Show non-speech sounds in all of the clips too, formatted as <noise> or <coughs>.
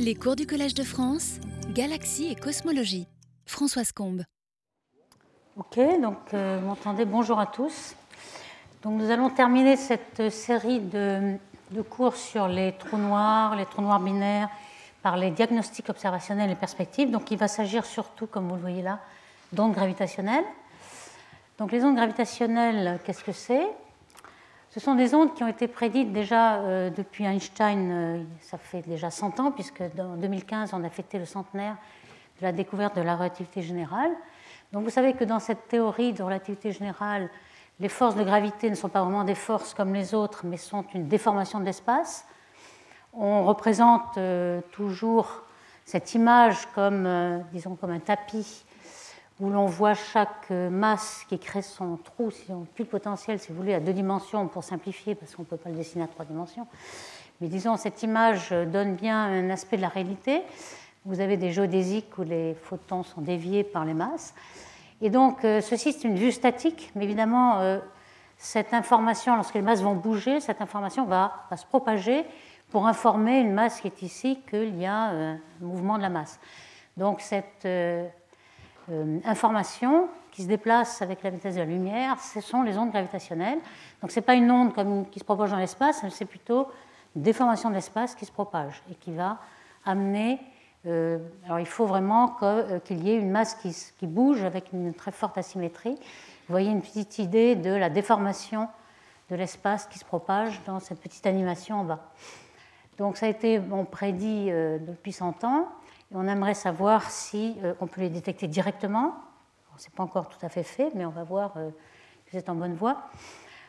Les cours du Collège de France, Galaxie et Cosmologie. Françoise Combe. Ok, donc euh, m'entendez Bonjour à tous. Donc nous allons terminer cette série de, de, cours sur les trous noirs, les trous noirs binaires, par les diagnostics observationnels et perspectives. Donc il va s'agir surtout, comme vous le voyez là, d'ondes gravitationnelles. Donc les ondes gravitationnelles, qu'est-ce que c'est? Ce sont des ondes qui ont été prédites déjà euh, depuis Einstein, euh, ça fait déjà 100 ans, puisque en 2015, on a fêté le centenaire de la découverte de la relativité générale. Donc vous savez que dans cette théorie de relativité générale, les forces de gravité ne sont pas vraiment des forces comme les autres, mais sont une déformation de l'espace. On représente euh, toujours cette image comme, disons, comme un tapis où l'on voit chaque euh, masse qui crée son trou, si on plus le potentiel, si vous voulez, à deux dimensions pour simplifier, parce qu'on ne peut pas le dessiner à trois dimensions. Mais disons, cette image donne bien un aspect de la réalité. Vous avez des géodésiques où les photons sont déviés par les masses. Et donc, euh, ceci, c'est une vue statique, mais évidemment, euh, cette information, lorsque les masses vont bouger, cette information va, va se propager pour informer une masse qui est ici qu'il y a un mouvement de la masse. Donc, cette euh, information qui se déplace avec la vitesse de la lumière, ce sont les ondes gravitationnelles. Donc ce n'est pas une onde comme, qui se propage dans l'espace, c'est plutôt une déformation de l'espace qui se propage et qui va amener... Euh, alors il faut vraiment euh, qu'il y ait une masse qui, bouge avec une très forte asymétrie. Vous voyez une petite idée de la déformation de l'espace qui se propage dans cette petite animation en bas. Donc ça a été bon, prédit depuis 100 ans on aimerait savoir si euh, on peut les détecter directement. Ce n'est pas encore tout à fait fait, mais on va voir euh, que vous êtes en bonne voie.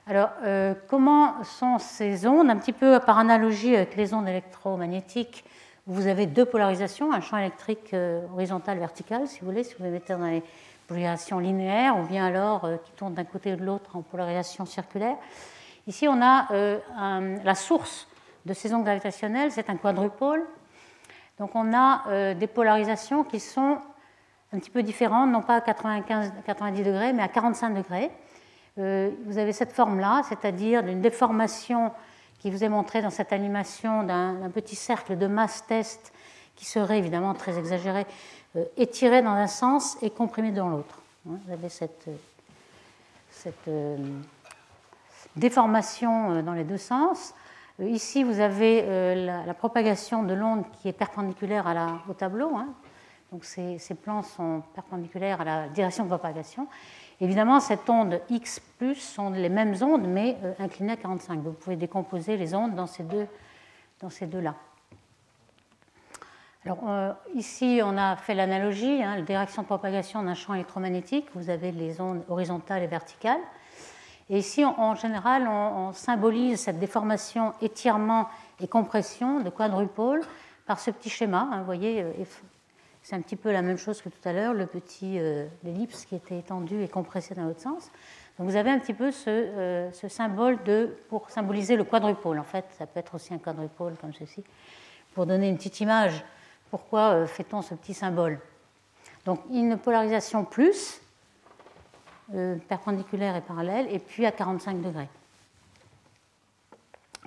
Alors, euh, comment sont ces ondes? Un petit peu par analogie avec les ondes électromagnétiques, vous avez deux polarisations, un champ électrique horizontal, vertical, si vous voulez, si vous les mettez dans les polarisations linéaires, ou bien alors qui tournent d'un côté ou de l'autre en polarisation circulaire. Ici, on a la source de ces ondes gravitationnelles, c'est un quadrupôle donc on a euh, des polarisations qui sont un petit peu différentes, non pas à 95, 90 degrés, mais à 45 degrés. Euh, vous avez cette forme-là, c'est-à-dire d'une déformation qui vous est montrée dans cette animation d'un petit cercle de masse test qui serait évidemment très exagéré, euh, étiré dans un sens et comprimé dans l'autre. Hein, vous avez cette déformation dans les deux sens. Euh, ici, vous avez euh, la, propagation de l'onde qui est perpendiculaire au tableau. Hein. Donc ces, plans sont perpendiculaires à la direction de propagation. Évidemment, cette onde X sont les mêmes ondes, mais euh, inclinées à 45. Vous pouvez décomposer les ondes dans ces deux, dans ces deux-là. Alors, ici, on a fait l'analogie, hein, la direction de propagation d'un champ électromagnétique. Vous avez les ondes horizontales et verticales. Et ici, en général, on, symbolise cette déformation, étirement et compression de quadrupôle par ce petit schéma. Hein, vous voyez, euh, c'est un petit peu la même chose que tout à l'heure, le petit euh, ellipse qui était étendu et compressé dans l'autre sens. Donc vous avez un petit peu ce, euh, symbole pour symboliser le quadrupôle. En fait, ça peut être aussi un quadrupôle comme ceci. Pour donner une petite image, pourquoi fait-on ce petit symbole? Donc une polarisation plus, euh, perpendiculaire et parallèle, et puis à 45 degrés.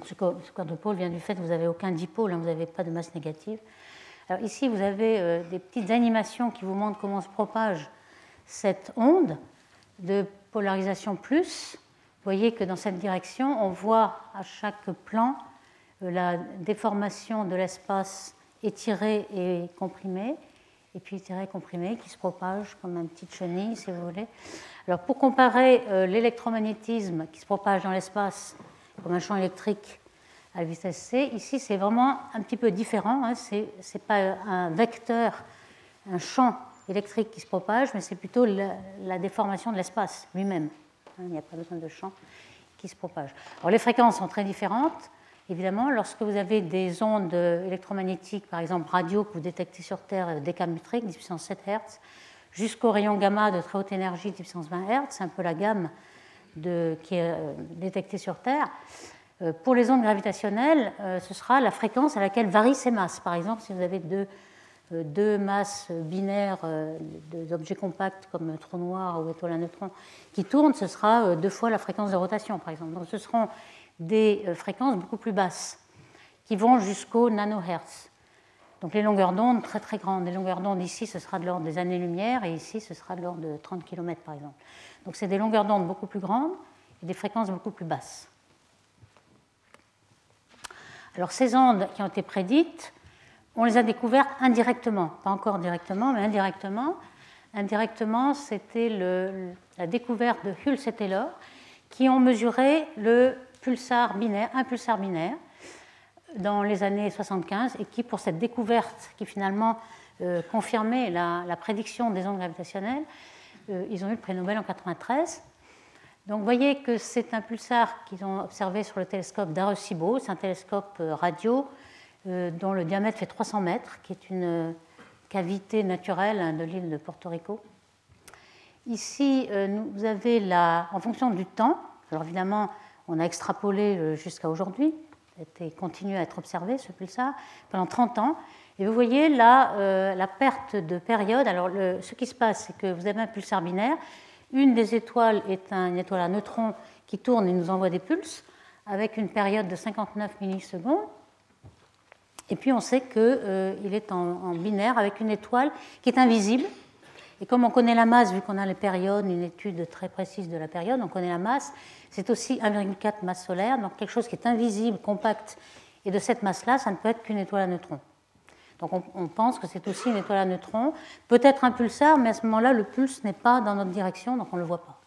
Ce quadrupôle vient du fait que vous n'avez aucun dipôle, hein, vous n'avez pas de masse négative. Alors ici, vous avez euh, des petites animations qui vous montrent comment se propage cette onde de polarisation plus. Vous voyez que dans cette direction, on voit à chaque plan euh, la déformation de l'espace étiré et comprimé, et puis étiré et comprimé, qui se propage comme une petite chenille, si vous voulez. Alors pour comparer euh, l'électromagnétisme qui se propage dans l'espace comme un champ électrique à vitesse c, ici c'est vraiment un petit peu différent. Hein. Ce n'est pas un vecteur, un champ électrique qui se propage, mais c'est plutôt la, déformation de l'espace lui-même. Hein. Il n'y a pas besoin de champ qui se propage. Alors les fréquences sont très différentes. Évidemment, lorsque vous avez des ondes électromagnétiques, par exemple radio, que vous détectez sur Terre, euh, décamétriques, 10 puissance 7 Hz, jusqu'au rayon gamma de très haute énergie de puissance 20 Hz, c'est un peu la gamme qui est euh, détectée sur Terre. Euh, pour les ondes gravitationnelles, ce sera la fréquence à laquelle varient ces masses. Par exemple, si vous avez deux, deux masses binaires d'objets compacts comme trou noir ou étoile à neutrons qui tournent, ce sera deux fois la fréquence de rotation, par exemple. Donc ce seront des fréquences beaucoup plus basses qui vont jusqu'au nanohertz. Donc les longueurs d'onde très très grandes. Les longueurs d'onde ici, ce sera de l'ordre des années-lumière et ici, ce sera de l'ordre de 30 km par exemple. Donc c'est des longueurs d'onde beaucoup plus grandes et des fréquences beaucoup plus basses. Alors ces ondes qui ont été prédites, on les a découvertes indirectement, pas encore directement, mais indirectement. Indirectement, c'était la découverte de Hulse et Taylor qui ont mesuré le pulsar binaire, un pulsar binaire dans les années 75 et qui, pour cette découverte qui finalement euh, confirmait la, prédiction des ondes gravitationnelles, euh, ils ont eu le prix Nobel en 93. Donc vous voyez que c'est un pulsar qu'ils ont observé sur le télescope d'Arecibo, c'est un télescope euh, radio dont le diamètre fait 300 mètres, qui est une cavité naturelle hein, de l'île de Porto Rico. Ici, vous avez la, en fonction du temps, alors évidemment, on a extrapolé jusqu'à aujourd'hui, et continue à être observé, ce pulsar, pendant 30 ans. Et vous voyez là euh, la perte de période. Alors, ce qui se passe, c'est que vous avez un pulsar binaire. Une des étoiles est une étoile à neutrons qui tourne et nous envoie des pulses avec une période de 59 millisecondes. Et puis on sait qu'il euh, est en, binaire avec une étoile qui est invisible. Et comme on connaît la masse, vu qu'on a les périodes, une étude très précise de la période, on connaît la masse, c'est aussi 1,4 masse solaire, donc quelque chose qui est invisible, compact. Et de cette masse-là, ça ne peut être qu'une étoile à neutrons. Donc on, pense que c'est aussi une étoile à neutrons, peut-être un pulsar, mais à ce moment-là, le pulse n'est pas dans notre direction, donc on ne le voit pas.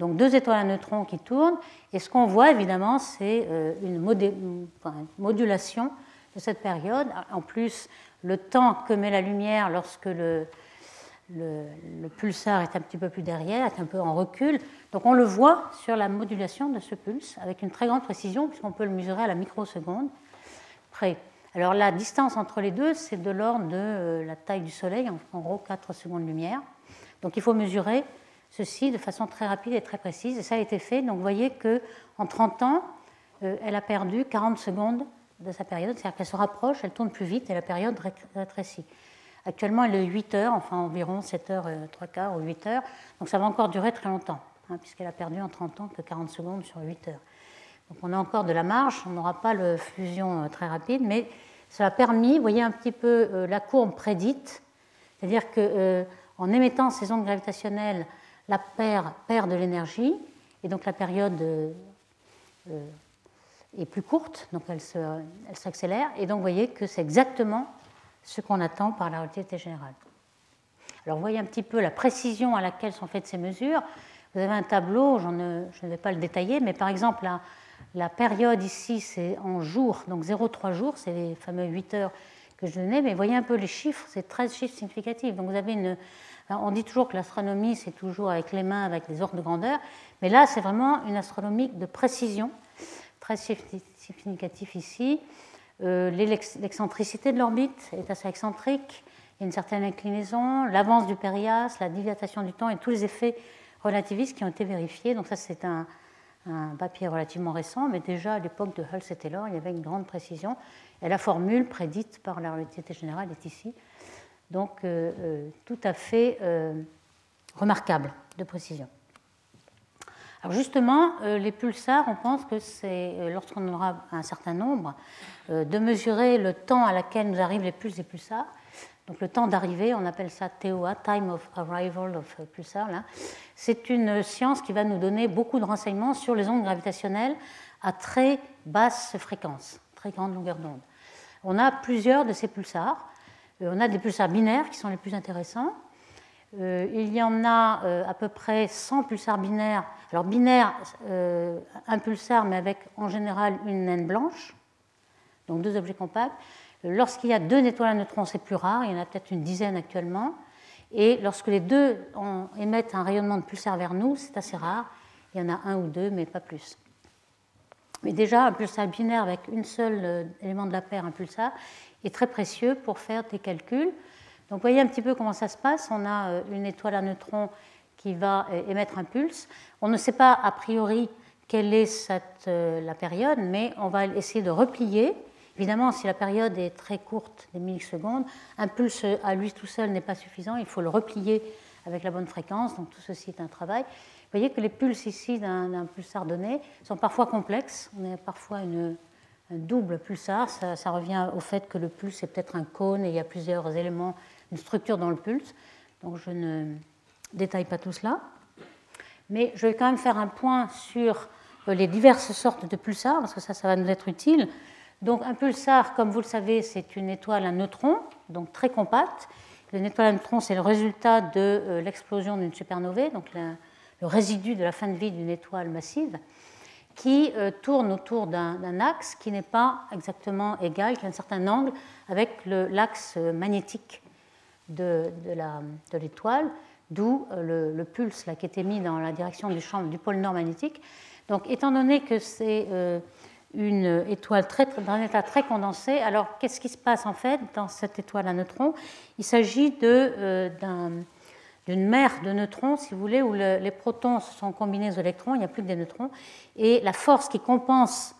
Donc deux étoiles à neutrons qui tournent, et ce qu'on voit évidemment, c'est euh, une, modulation de cette période. En plus, le temps que met la lumière lorsque le, le, pulsar est un petit peu plus derrière, est un peu en recul. Donc on le voit sur la modulation de ce pulse avec une très grande précision, puisqu'on peut le mesurer à la microseconde près. Alors la distance entre les deux, c'est de l'ordre de euh, la taille du Soleil, en gros 4 secondes de lumière. Donc il faut mesurer ceci de façon très rapide et très précise, et ça a été fait. Donc vous voyez qu'en 30 ans, euh, elle a perdu 40 secondes de sa période, c'est-à-dire qu'elle se rapproche, elle tourne plus vite et la période rétrécit. Actuellement, elle est 8 heures, enfin environ 7 heures, 3 euh, quarts ou 8 heures. Donc ça va encore durer très longtemps, hein, puisqu'elle a perdu en 30 ans que 40 secondes sur 8 heures. Donc on a encore de la marge, on n'aura pas le fusion euh, très rapide, mais ça a permis, vous voyez un petit peu euh, la courbe prédite, c'est-à-dire qu'en émettant ces ondes gravitationnelles, la paire perd de l'énergie, et donc la période est plus courte, donc elle s'accélère, et donc vous voyez que c'est exactement ce qu'on attend par la relativité générale. Alors voyez un petit peu la précision à laquelle sont faites ces mesures. Vous avez un tableau, je ne vais pas le détailler, mais par exemple la, période ici c'est en jours, donc 0,3 jours, c'est les fameux 8 heures que je donnais, mais voyez un peu les chiffres, c'est 13 chiffres significatifs. Donc vous avez une, on dit toujours que l'astronomie c'est toujours avec les mains, avec des ordres de grandeur, mais là c'est vraiment une astronomie de précision, 13 chiffres significatifs ici. Euh, l'excentricité de l'orbite est assez excentrique, il y a une certaine inclinaison, l'avance du périas, la dilatation du temps et tous les effets relativistes qui ont été vérifiés. Donc ça, c'est un, papier relativement récent, mais déjà à l'époque de Hulse et Taylor, il y avait une grande précision. Et la formule prédite par la relativité générale est ici. Donc euh, euh, tout à fait remarquable de précision. Alors justement, euh, les pulsars, on pense que c'est, euh, lorsqu'on aura un certain nombre, euh, de mesurer le temps à laquelle nous arrivent les pulses et pulsars. Donc le temps d'arrivée, on appelle ça TOA, Time of Arrival of Pulsar. C'est une science qui va nous donner beaucoup de renseignements sur les ondes gravitationnelles à très basse fréquence, très grande longueur d'onde. On a plusieurs de ces pulsars. On a des pulsars binaires qui sont les plus intéressants. Il y en a à peu près 100 pulsars binaires alors binaire, euh, un pulsar, mais avec en général une naine blanche, donc deux objets compacts. Lorsqu'il y a deux étoiles à neutrons, c'est plus rare, il y en a peut-être une dizaine actuellement. Et lorsque les deux émettent un rayonnement de pulsar vers nous, c'est assez rare. Il y en a un ou deux, mais pas plus. Mais déjà, un pulsar binaire avec un seul euh, élément de la paire, un pulsar, est très précieux pour faire des calculs. Donc, vous voyez un petit peu comment ça se passe. On a euh, une étoile à neutrons qui va émettre un pulse. On ne sait pas a priori quelle est cette, euh, la période, mais on va essayer de replier. Évidemment, si la période est très courte, des millisecondes, un pulse à lui tout seul n'est pas suffisant, il faut le replier avec la bonne fréquence, donc tout ceci est un travail. Vous voyez que les pulses ici d'un pulsar donné sont parfois complexes. On a parfois une, double pulsar. Ça, revient au fait que le pulse est peut-être un cône et il y a plusieurs éléments, une structure dans le pulse. Donc je ne détaille pas tout cela. Mais je vais quand même faire un point sur euh, les diverses sortes de pulsars, parce que ça, ça va nous être utile. Donc un pulsar, comme vous le savez, c'est une étoile à neutrons, donc très compacte. Une étoile à neutrons, c'est le résultat de euh, l'explosion d'une supernovae, donc le résidu de la fin de vie d'une étoile massive qui euh, tourne autour d'un axe qui n'est pas exactement égal, qui a un certain angle avec l'axe magnétique de, de l'étoile, d'où euh, le, pulse là, qui était mis dans la direction du champ du pôle nord magnétique. Donc, étant donné que c'est euh, une étoile dans un état très condensé, alors qu'est-ce qui se passe en fait dans cette étoile à neutrons? Il s'agit d'un d'une mer de neutrons, si vous voulez, où les protons sont combinés aux électrons, il n'y a plus que des neutrons, et la force qui compense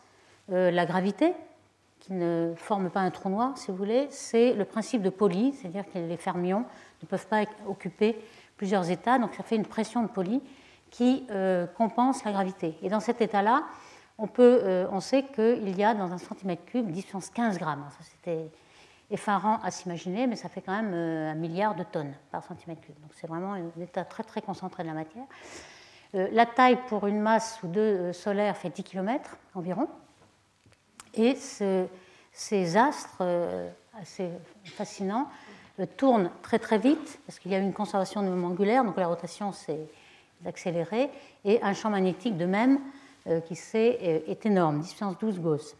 euh, la gravité, ne forme pas un trou noir, si vous voulez, c'est le principe de Pauli, c'est-à-dire que les fermions ne peuvent pas occuper plusieurs états, donc ça fait une pression de Pauli qui euh, compense la gravité. Et dans cet état-là, on, euh, on sait qu'il y a dans un centimètre cube 10 15 grammes. C'était effarant à s'imaginer, mais ça fait quand même euh, un milliard de tonnes par centimètre cube. Donc c'est vraiment un état très très concentré de la matière. La taille pour une masse ou deux euh, solaire fait 10 km environ. Et ces astres assez fascinants tournent très très vite parce qu'il y a une conservation de mouvement angulaire, donc la rotation s'est accélérée, et un champ magnétique de même qui est énorme, 10 puissance 12 Gauss.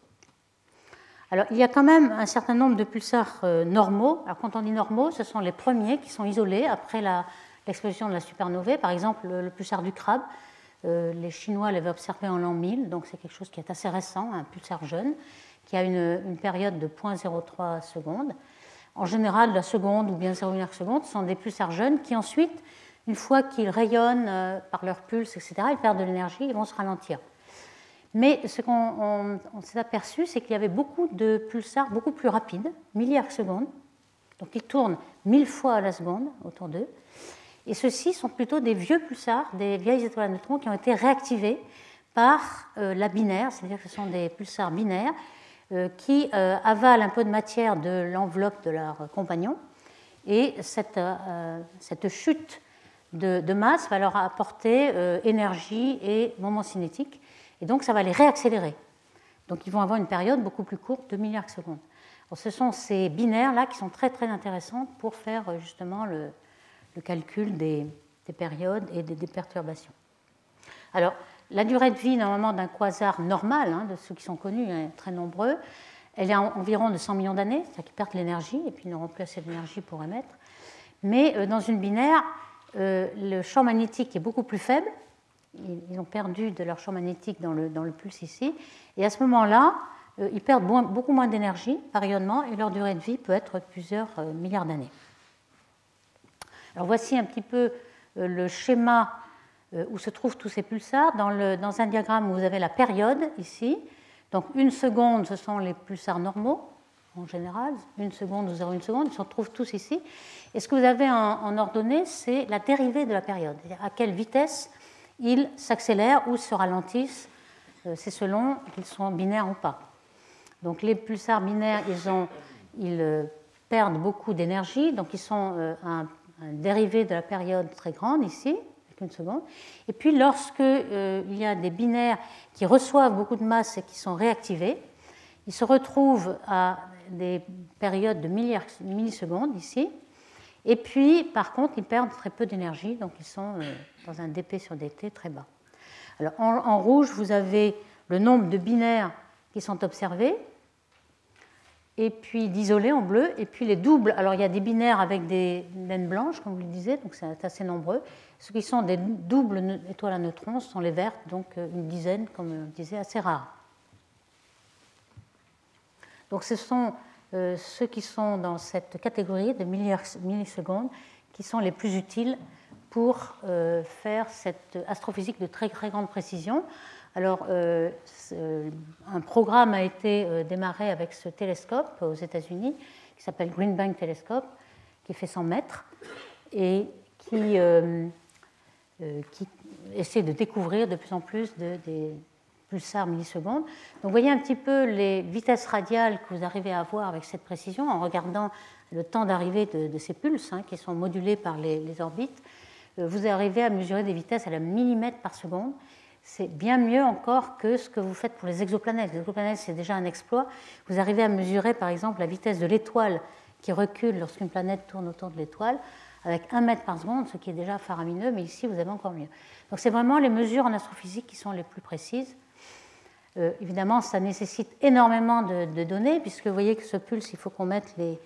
Alors, il y a quand même un certain nombre de pulsars euh, normaux. Alors, quand on dit normaux, ce sont les premiers qui sont isolés après l'explosion de la supernovae. Par exemple, le, pulsar du crabe, euh, les Chinois l'avaient observé en l'an 1000, donc c'est quelque chose qui est assez récent, un pulsar jeune, qui a une, période de 0.03 secondes. En général, la seconde ou bien 0,1 seconde sont des pulsars jeunes qui ensuite, une fois qu'ils rayonnent euh, par leur pulse, etc., ils perdent de l'énergie, ils vont se ralentir. Mais ce qu'on s'est aperçu, c'est qu'il y avait beaucoup de pulsars beaucoup plus rapides, milliards secondes. Donc ils tournent mille fois à la seconde autour d'eux. Et ceux-ci sont plutôt des vieux pulsars, des vieilles étoiles à neutrons qui ont été réactivés par euh, la binaire, c'est-à-dire que ce sont des pulsars binaires euh, qui euh, avalent un peu de matière de l'enveloppe de leur compagnon. Et cette, chute de, masse va leur apporter énergie et moment cinétique et donc, ça va les réaccélérer. Donc, ils vont avoir une période beaucoup plus courte, de milliards de secondes. ce sont ces binaires-là qui sont très, très intéressants pour faire justement le, calcul des, périodes et des, perturbations. Alors, la durée de vie, normalement, d'un quasar normal, hein, de ceux qui sont connus, hein, très nombreux, elle est environ de 100 millions d'années, c'est-à-dire qu'ils perdent l'énergie et puis ils n'auront plus assez d'énergie pour émettre. Mais euh, dans une binaire, euh, le champ magnétique est beaucoup plus faible, ils ont perdu de leur champ magnétique dans le, dans le pulse ici. Et à ce moment-là, euh, ils perdent beaucoup moins d'énergie par rayonnement et leur durée de vie peut être plusieurs milliards d'années. Alors voici un petit peu euh, le schéma où se trouvent tous ces pulsars. Dans, un diagramme, vous avez la période ici. Donc une seconde, ce sont les pulsars normaux en général. Une seconde ou 0,1 seconde, ils se trouvent tous ici. Et ce que vous avez en, ordonnée, c'est la dérivée de la période. À quelle vitesse ils s'accélèrent ou se ralentissent. Euh, c'est selon qu'ils sont binaires ou pas. Donc les pulsars binaires, ils, ils euh, perdent beaucoup d'énergie, donc ils sont euh, un, dérivé de la période très grande ici, avec une seconde. Et puis lorsque il y a des binaires qui reçoivent beaucoup de masse et qui sont réactivés, ils se retrouvent à des périodes de millisecondes ici, et puis, par contre, ils perdent très peu d'énergie, donc ils sont euh, dans un dp sur dt très bas. Alors, en, rouge, vous avez le nombre de binaires qui sont observés, et puis d'isolés en bleu, et puis les doubles. Alors, il y a des binaires avec des naines blanches, comme vous le disiez, donc c'est assez nombreux. Ce qui sont des doubles étoiles à neutrons sont les vertes, donc euh, une dizaine, comme je disais, assez rares. Donc, ce sont euh, ceux qui sont dans cette catégorie de millisecondes qui sont les plus utiles pour euh, faire cette astrophysique de très grande précision. Alors, euh, un programme a été démarré avec ce télescope aux États-Unis qui s'appelle Green Bank Telescope, qui fait 100 mètres et qui, qui essaie de découvrir de plus en plus de, des pulsars millisecondes. Donc voyez un petit peu les vitesses radiales que vous arrivez à avoir avec cette précision en regardant le temps d'arrivée de, ces pulses hein, qui sont modulés par les, orbites. Euh, vous arrivez à mesurer des vitesses à la millimètre par seconde. C'est bien mieux encore que ce que vous faites pour les exoplanètes. Les exoplanètes, c'est déjà un exploit. Vous arrivez à mesurer par exemple la vitesse de l'étoile qui recule lorsqu'une planète tourne autour de l'étoile avec 1 mètre par seconde, ce qui est déjà faramineux, mais ici vous avez encore mieux. Donc c'est vraiment les mesures en astrophysique qui sont les plus précises. Euh, évidemment, ça nécessite énormément de, données, puisque vous voyez que ce pulse, il faut qu'on mette les,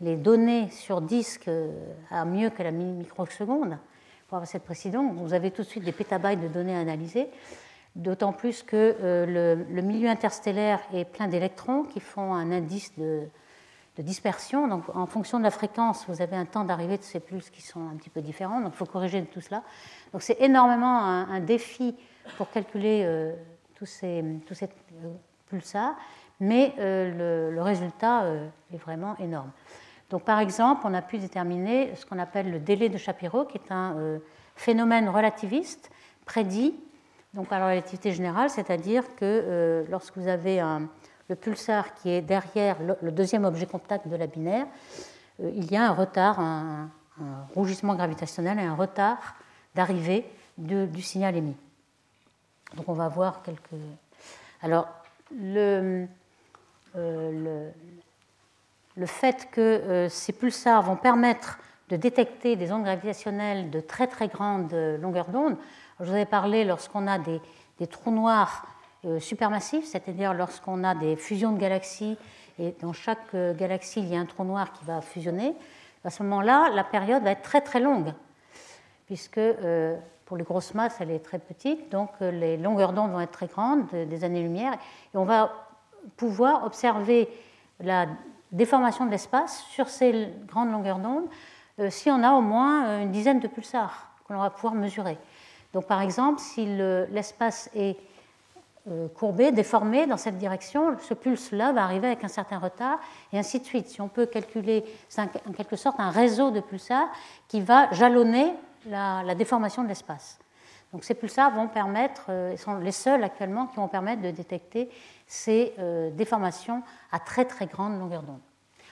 les, données sur disque euh, à mieux que la microseconde pour avoir cette précision. Vous avez tout de suite des pétabytes de données à analyser, d'autant plus que euh, le, milieu interstellaire est plein d'électrons qui font un indice de, dispersion. Donc, en fonction de la fréquence, vous avez un temps d'arrivée de ces pulses qui sont un petit peu différents. Donc, il faut corriger tout cela. Donc, c'est énormément un, défi pour calculer tous ces, tous ces euh, pulsars, mais euh, le, résultat euh, est vraiment énorme. Donc, par exemple, on a pu déterminer ce qu'on appelle le délai de Shapiro, qui est un phénomène relativiste prédit donc par la relativité générale, c'est-à-dire que lorsque vous avez le pulsar qui est derrière le, deuxième objet contact de la binaire, il y a un retard, un, rougissement gravitationnel et un retard d'arrivée du signal émis. Donc on va voir quelques. Alors, euh, le, fait que euh, ces pulsars vont permettre de détecter des ondes gravitationnelles de très très grande longueur d'onde. Je vous avais parlé lorsqu'on a des, trous noirs euh, supermassifs, c'est-à-dire lorsqu'on a des fusions de galaxies et dans chaque galaxie il y a un trou noir qui va fusionner. À ce moment-là, la période va être très très longue, puisque pour les grosses masses, elle est très petite, donc euh, les longueurs d'onde vont être très grandes, des années-lumière, et on va pouvoir observer la déformation de l'espace sur ces grandes longueurs d'onde euh, si on a au moins euh, une dizaine de pulsars que l'on va pouvoir mesurer. Donc par exemple, si l'espace est courbé, déformé dans cette direction, ce pulse-là va arriver avec un certain retard, et ainsi de suite. Si on peut calculer, c'est en quelque sorte un réseau de pulsars qui va jalonner la, déformation de l'espace. Donc ces pulsars vont permettre, euh, sont les seuls actuellement qui vont permettre de détecter ces euh, déformations à très très grande longueur d'onde.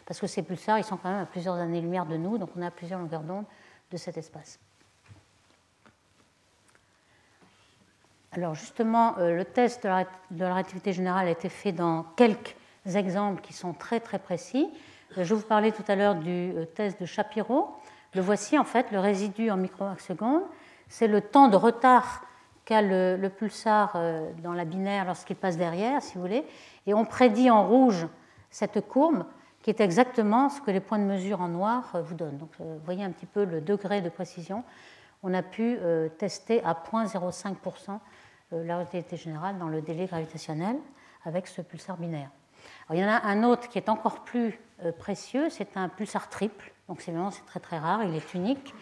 Parce que ces pulsars, ils sont quand même à plusieurs années-lumière de nous, donc on a plusieurs longueurs d'onde de cet espace. Alors justement, euh, le test de la, relativité générale a été fait dans quelques exemples qui sont très très précis. Je vous parlais tout à l'heure du test de Shapiro. Le voici en fait, le résidu en microsecondes. C'est le temps de retard qu'a le, pulsar euh, dans la binaire lorsqu'il passe derrière, si vous voulez. Et on prédit en rouge cette courbe qui est exactement ce que les points de mesure en noir euh, vous donnent. Donc, euh, vous voyez un petit peu le degré de précision. On a pu tester à 0,05% la relativité générale dans le délai gravitationnel avec ce pulsar binaire. il y en a un autre qui est encore plus précieux, c'est un pulsar triple donc c'est vraiment très très rare, il est unique.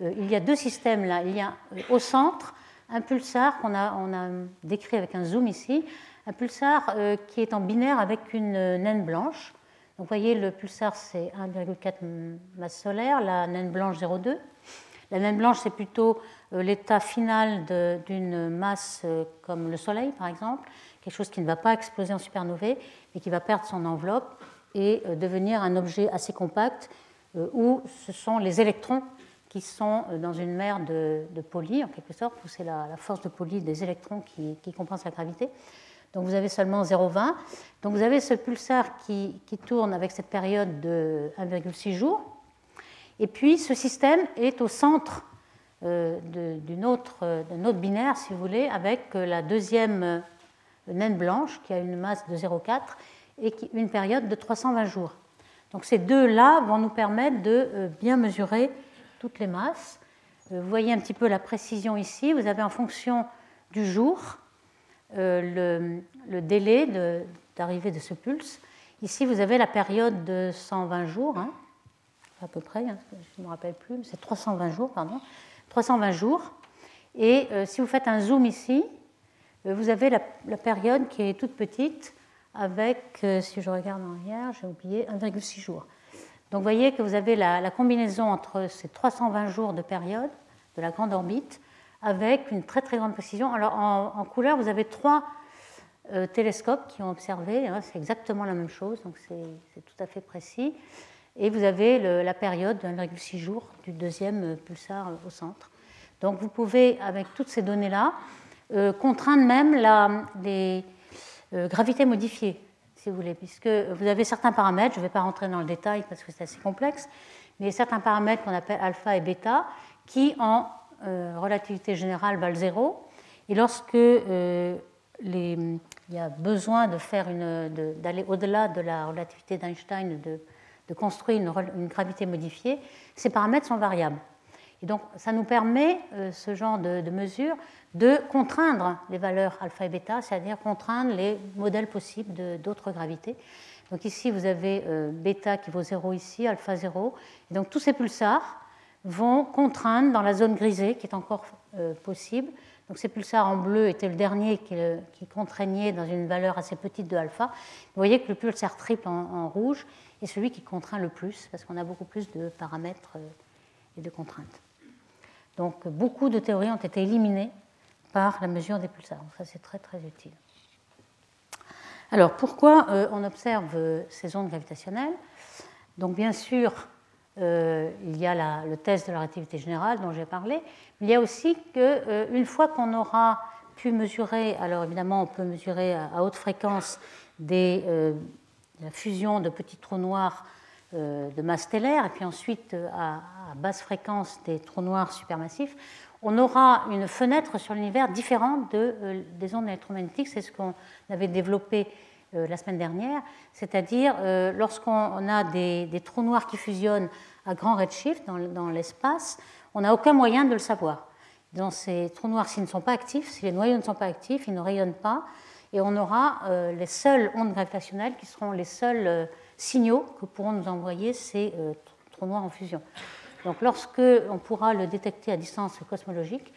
Euh, il y a deux systèmes là. Il y a euh, au centre un pulsar qu'on a, décrit avec un zoom ici, un pulsar euh, qui est en binaire avec une naine blanche. Donc vous voyez, le pulsar c'est 1,4 masse solaire, la naine blanche 0,2. La naine blanche c'est plutôt l'état final d'une masse comme le Soleil par exemple, quelque chose qui ne va pas exploser en supernovae, mais qui va perdre son enveloppe et devenir un objet assez compact où ce sont les électrons qui sont euh, dans une mer de, de en quelque sorte, où c'est la, force de poly des électrons qui, compense la gravité. Donc vous avez seulement 0,20. Donc vous avez ce pulsar qui, tourne avec cette période de 1,6 jours. Et puis ce système est au centre euh, d'une autre, autre, binaire, si vous voulez, avec la deuxième naine blanche qui a une masse de 0,4 et une période de 320 jours. Donc ces deux-là vont nous permettre de euh, bien mesurer toutes les masses. Euh, vous voyez un petit peu la précision ici. Vous avez en fonction du jour euh, le, délai d'arrivée de, ce pulse. Ici, vous avez la période de 120 jours, hein, à peu près, hein, je ne me rappelle plus, c'est 320 jours, pardon. 320 jours. Et si vous faites un zoom ici, vous avez la période qui est toute petite, avec, euh, si je regarde en arrière, j'ai oublié, 1,6 jours. Donc vous voyez que vous avez la, combinaison entre ces 320 jours de période de la grande orbite avec une très très grande précision. Alors en, couleur, vous avez trois télescopes qui ont observé, hein, c'est exactement la même chose, donc c'est tout à fait précis. Et vous avez la période de 1,6 jours du deuxième pulsar au centre. Donc vous pouvez, avec toutes ces données-là, contraindre même la, les gravités modifiées vous puisque vous avez certains paramètres, je ne vais pas rentrer dans le détail parce que c'est assez complexe, mais certains paramètres qu'on appelle alpha et bêta qui, en euh, relativité générale, valent 0. Et lorsque euh, il y a besoin d'aller au-delà de la relativité d'Einstein, de, de, construire une, gravité modifiée, ces paramètres sont variables. Et donc, ça nous permet, euh, ce genre de, de mesure, de contraindre les valeurs alpha et bêta, c'est-à-dire contraindre les modèles possibles d'autres gravités. Donc ici, vous avez euh, bêta qui vaut 0 ici, alpha 0. Et donc tous ces pulsars vont contraindre dans la zone grisée qui est encore euh, possible. Donc ces pulsars en bleu étaient le dernier qui, qui, contraignait dans une valeur assez petite de alpha. Vous voyez que le pulsar triple en, rouge est celui qui contraint le plus parce qu'on a beaucoup plus de paramètres euh, et de contraintes. Donc beaucoup de théories ont été éliminées par la mesure des pulsars. ça, c'est très très utile. Alors, pourquoi euh, on observe euh, ces ondes gravitationnelles? Donc, bien sûr, euh, il y a le test de la relativité générale dont j'ai parlé, il y a aussi qu'une fois qu'on aura pu mesurer, alors évidemment, on peut mesurer à, haute fréquence des, la fusion de petits trous noirs de masse stellaire, et puis ensuite à, à basse fréquence des trous noirs supermassifs, on aura une fenêtre sur l'univers différente de, euh, des ondes électromagnétiques. C'est ce qu'on avait développé euh, la semaine dernière, c'est-à-dire euh, lorsqu'on a des, trous noirs qui fusionnent à grand redshift dans, l'espace, on n'a aucun moyen de le savoir. Dans ces trous noirs, s'ils ne sont pas actifs, si les noyaux ne sont pas actifs, ils ne rayonnent pas, et on aura les seules ondes gravitationnelles qui seront les seuls signaux que pourront nous envoyer ces trous noirs en fusion. Donc lorsque on pourra le détecter à distance cosmologique,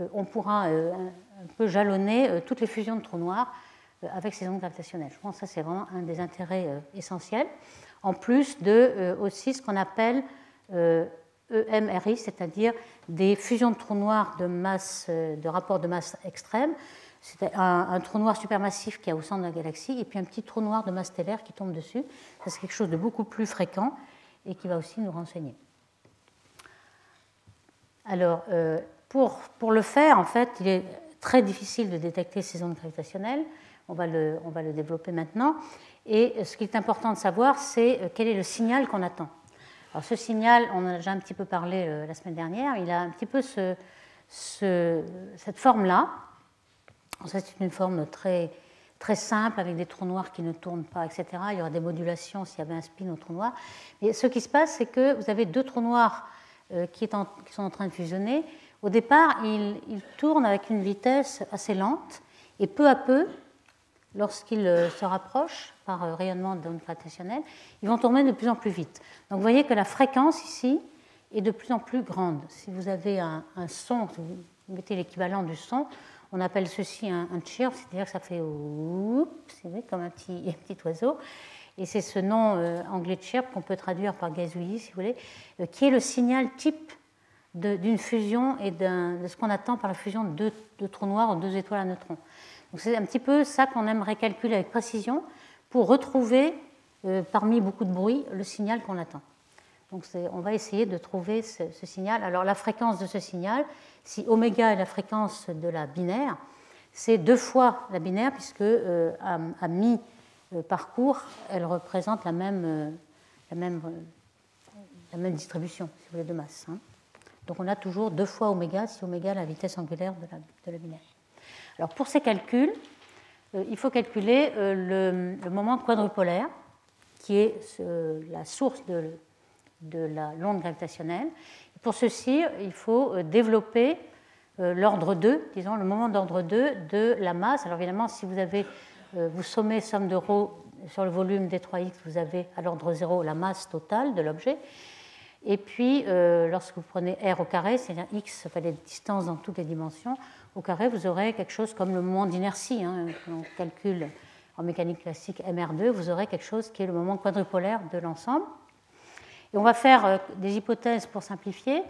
euh, on pourra euh, un peu jalonner euh, toutes les fusions de trous noirs avec ces ondes gravitationnelles. Je pense que ça, c'est vraiment un des intérêts essentiels. En plus de aussi ce qu'on appelle EMRI, c'est-à-dire des fusions de trous noirs de, masse, de rapport de masse extrême. C'est un, trou noir supermassif qui est au centre de la galaxie et puis un petit trou noir de masse stellaire qui tombe dessus. C'est quelque chose de beaucoup plus fréquent et qui va aussi nous renseigner. Alors, euh, pour, pour, le faire, en fait, il est très difficile de détecter ces ondes gravitationnelles. On va le, on va le développer maintenant. Et ce qui est important de savoir, c'est euh, quel est le signal qu'on attend. Alors, ce signal, on en a déjà un petit peu parlé euh, la semaine dernière, il a un petit peu ce, cette forme-là. C'est une forme très, très simple avec des trous noirs qui ne tournent pas, etc. Il y aura des modulations s'il y avait un spin au trou noir. Mais ce qui se passe, c'est que vous avez deux trous noirs euh, qui, sont en train de fusionner, au départ, ils, tournent avec une vitesse assez lente et peu à peu, lorsqu'ils euh, se rapprochent par euh, rayonnement d'ondes gravitationnelles, ils vont tourner de plus en plus vite. Donc vous voyez que la fréquence ici est de plus en plus grande. Si vous avez un, son, si vous mettez l'équivalent du son, on appelle ceci un, chirp, c'est-à-dire que ça fait comme un petit, un petit oiseau. Et c'est ce nom euh, anglais chirp qu'on peut traduire par gazouillis, si vous voulez, euh, qui est le signal type d'une fusion et de ce qu'on attend par la fusion de deux, trous noirs ou deux étoiles à neutrons. C'est un petit peu ça qu'on aimerait calculer avec précision pour retrouver, euh, parmi beaucoup de bruit, le signal qu'on attend. Donc on va essayer de trouver ce, signal. Alors la fréquence de ce signal, si oméga est la fréquence de la binaire, c'est deux fois la binaire, puisque à mi parcours, elle représente la même, euh, euh, la même distribution, si vous voulez, de masse. Hein. Donc on a toujours deux fois oméga si oméga est la vitesse angulaire de la, binaire. Alors pour ces calculs, euh, il faut calculer le, moment quadrupolaire, qui est la source de, de la l'onde gravitationnelle. pour ceci, il faut développer l'ordre 2, disons le moment d'ordre 2 de la masse. Alors évidemment, si vous avez euh, vous sommez somme de rho sur le volume des 3x, vous avez à l'ordre 0 la masse totale de l'objet. Et puis, euh, lorsque vous prenez r au carré, c'est-à-dire x, fait des distances dans toutes les dimensions, au carré, vous aurez quelque chose comme le moment d'inertie, hein, calcule en mécanique classique mr2, vous aurez quelque chose qui est le moment quadrupolaire de l'ensemble. On va faire euh, des hypothèses pour simplifier,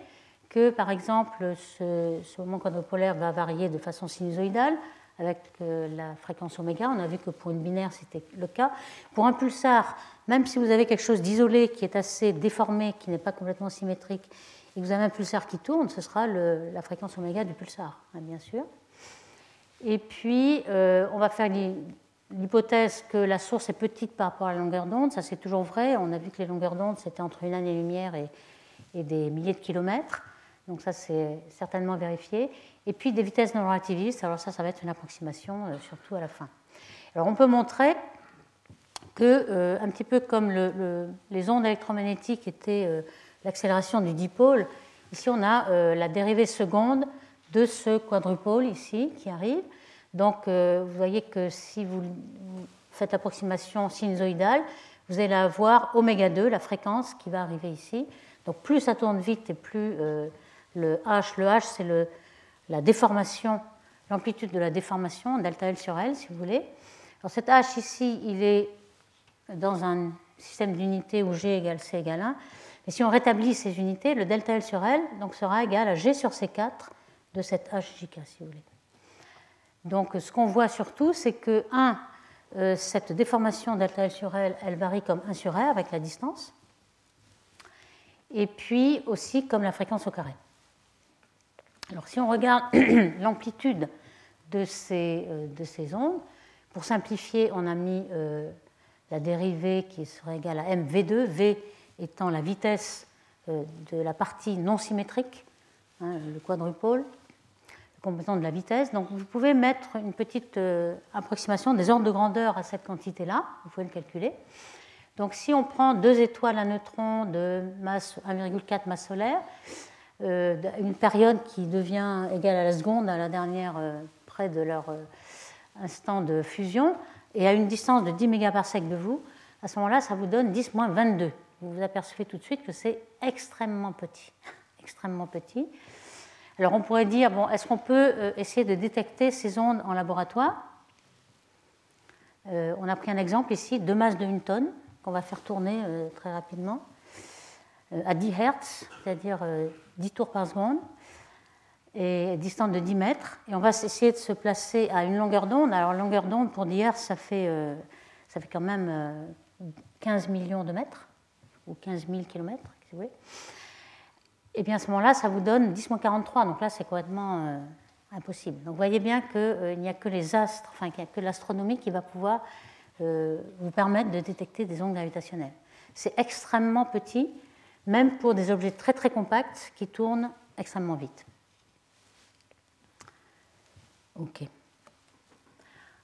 que par exemple, ce, moment quadrupolaire va varier de façon sinusoïdale, avec la fréquence oméga. On a vu que pour une binaire, c'était le cas. Pour un pulsar, même si vous avez quelque chose d'isolé qui est assez déformé, qui n'est pas complètement symétrique, et que vous avez un pulsar qui tourne, ce sera la fréquence oméga du pulsar, hein, bien sûr. Et puis, on va faire l'hypothèse que la source est petite par rapport à la longueur d'onde. Ça, c'est toujours vrai. On a vu que les longueurs d'onde, c'était entre une année-lumière et, et des milliers de kilomètres. Donc ça, c'est certainement vérifié. Et puis des vitesses non relativistes. Alors ça, ça va être une approximation, euh, surtout à la fin. Alors on peut montrer que, euh, un petit peu comme les ondes électromagnétiques étaient euh, l'accélération du dipôle, ici on a la dérivée seconde de ce quadrupôle ici qui arrive. Donc vous voyez que si vous faites l'approximation sinusoïdale, vous allez avoir oméga 2, la fréquence qui va arriver ici. Donc plus ça tourne vite et plus euh, le H, le H c'est la déformation, l'amplitude de la déformation, delta L sur L si vous voulez. Alors cet H ici, il est dans un système d'unités où G égale C égale 1. Mais si on rétablit ces unités, le delta L sur L donc, sera égal à G sur C4 de cette HJK si vous voulez. Donc ce qu'on voit surtout, c'est que 1, euh, cette déformation delta L sur L, elle varie comme 1 sur R avec la distance et puis aussi comme la fréquence au carré. Alors si on regarde <clears throat> l'amplitude de ces, euh, de ces ondes, pour simplifier, on a mis euh, la dérivée qui serait égale à mv2, v étant la vitesse de la partie non symétrique, hein, le quadrupôle, le complément de la vitesse. Donc vous pouvez mettre une petite approximation des ordres de grandeur à cette quantité-là, vous pouvez le calculer. Donc si on prend deux étoiles à neutrons de masse 1,4 masse solaire, euh, une période qui devient égale à la seconde à la dernière euh, près de leur euh, instant de fusion, et à une distance de 10 mégaparsecs de vous, à ce moment-là, ça vous donne 10 moins 22. Vous vous apercevez tout de suite que c'est extrêmement petit. <laughs> extrêmement petit. Alors on pourrait dire, bon, est-ce qu'on peut essayer de détecter ces ondes en laboratoire? On a pris un exemple ici, deux masses de 1 tonne qu'on va faire tourner euh, très rapidement euh, à 10 Hertz, c'est-à-dire 10 euh, tours par seconde, et distante de 10 mètres. Et on va essayer de se placer à une longueur d'onde. Alors, longueur d'onde pour 10 Hertz, ça fait, ça fait quand même 15 millions de mètres, ou 15 000 kilomètres, si vous voulez. Et bien à ce moment-là, ça vous donne 10-43. Donc là, c'est complètement impossible. Donc vous voyez bien qu'il n'y a que les astres, enfin qu'il n'y a que l'astronomie qui va pouvoir euh, vous permettre de détecter des ondes gravitationnelles. C'est extrêmement petit, même pour des objets très très compacts qui tournent extrêmement vite. OK.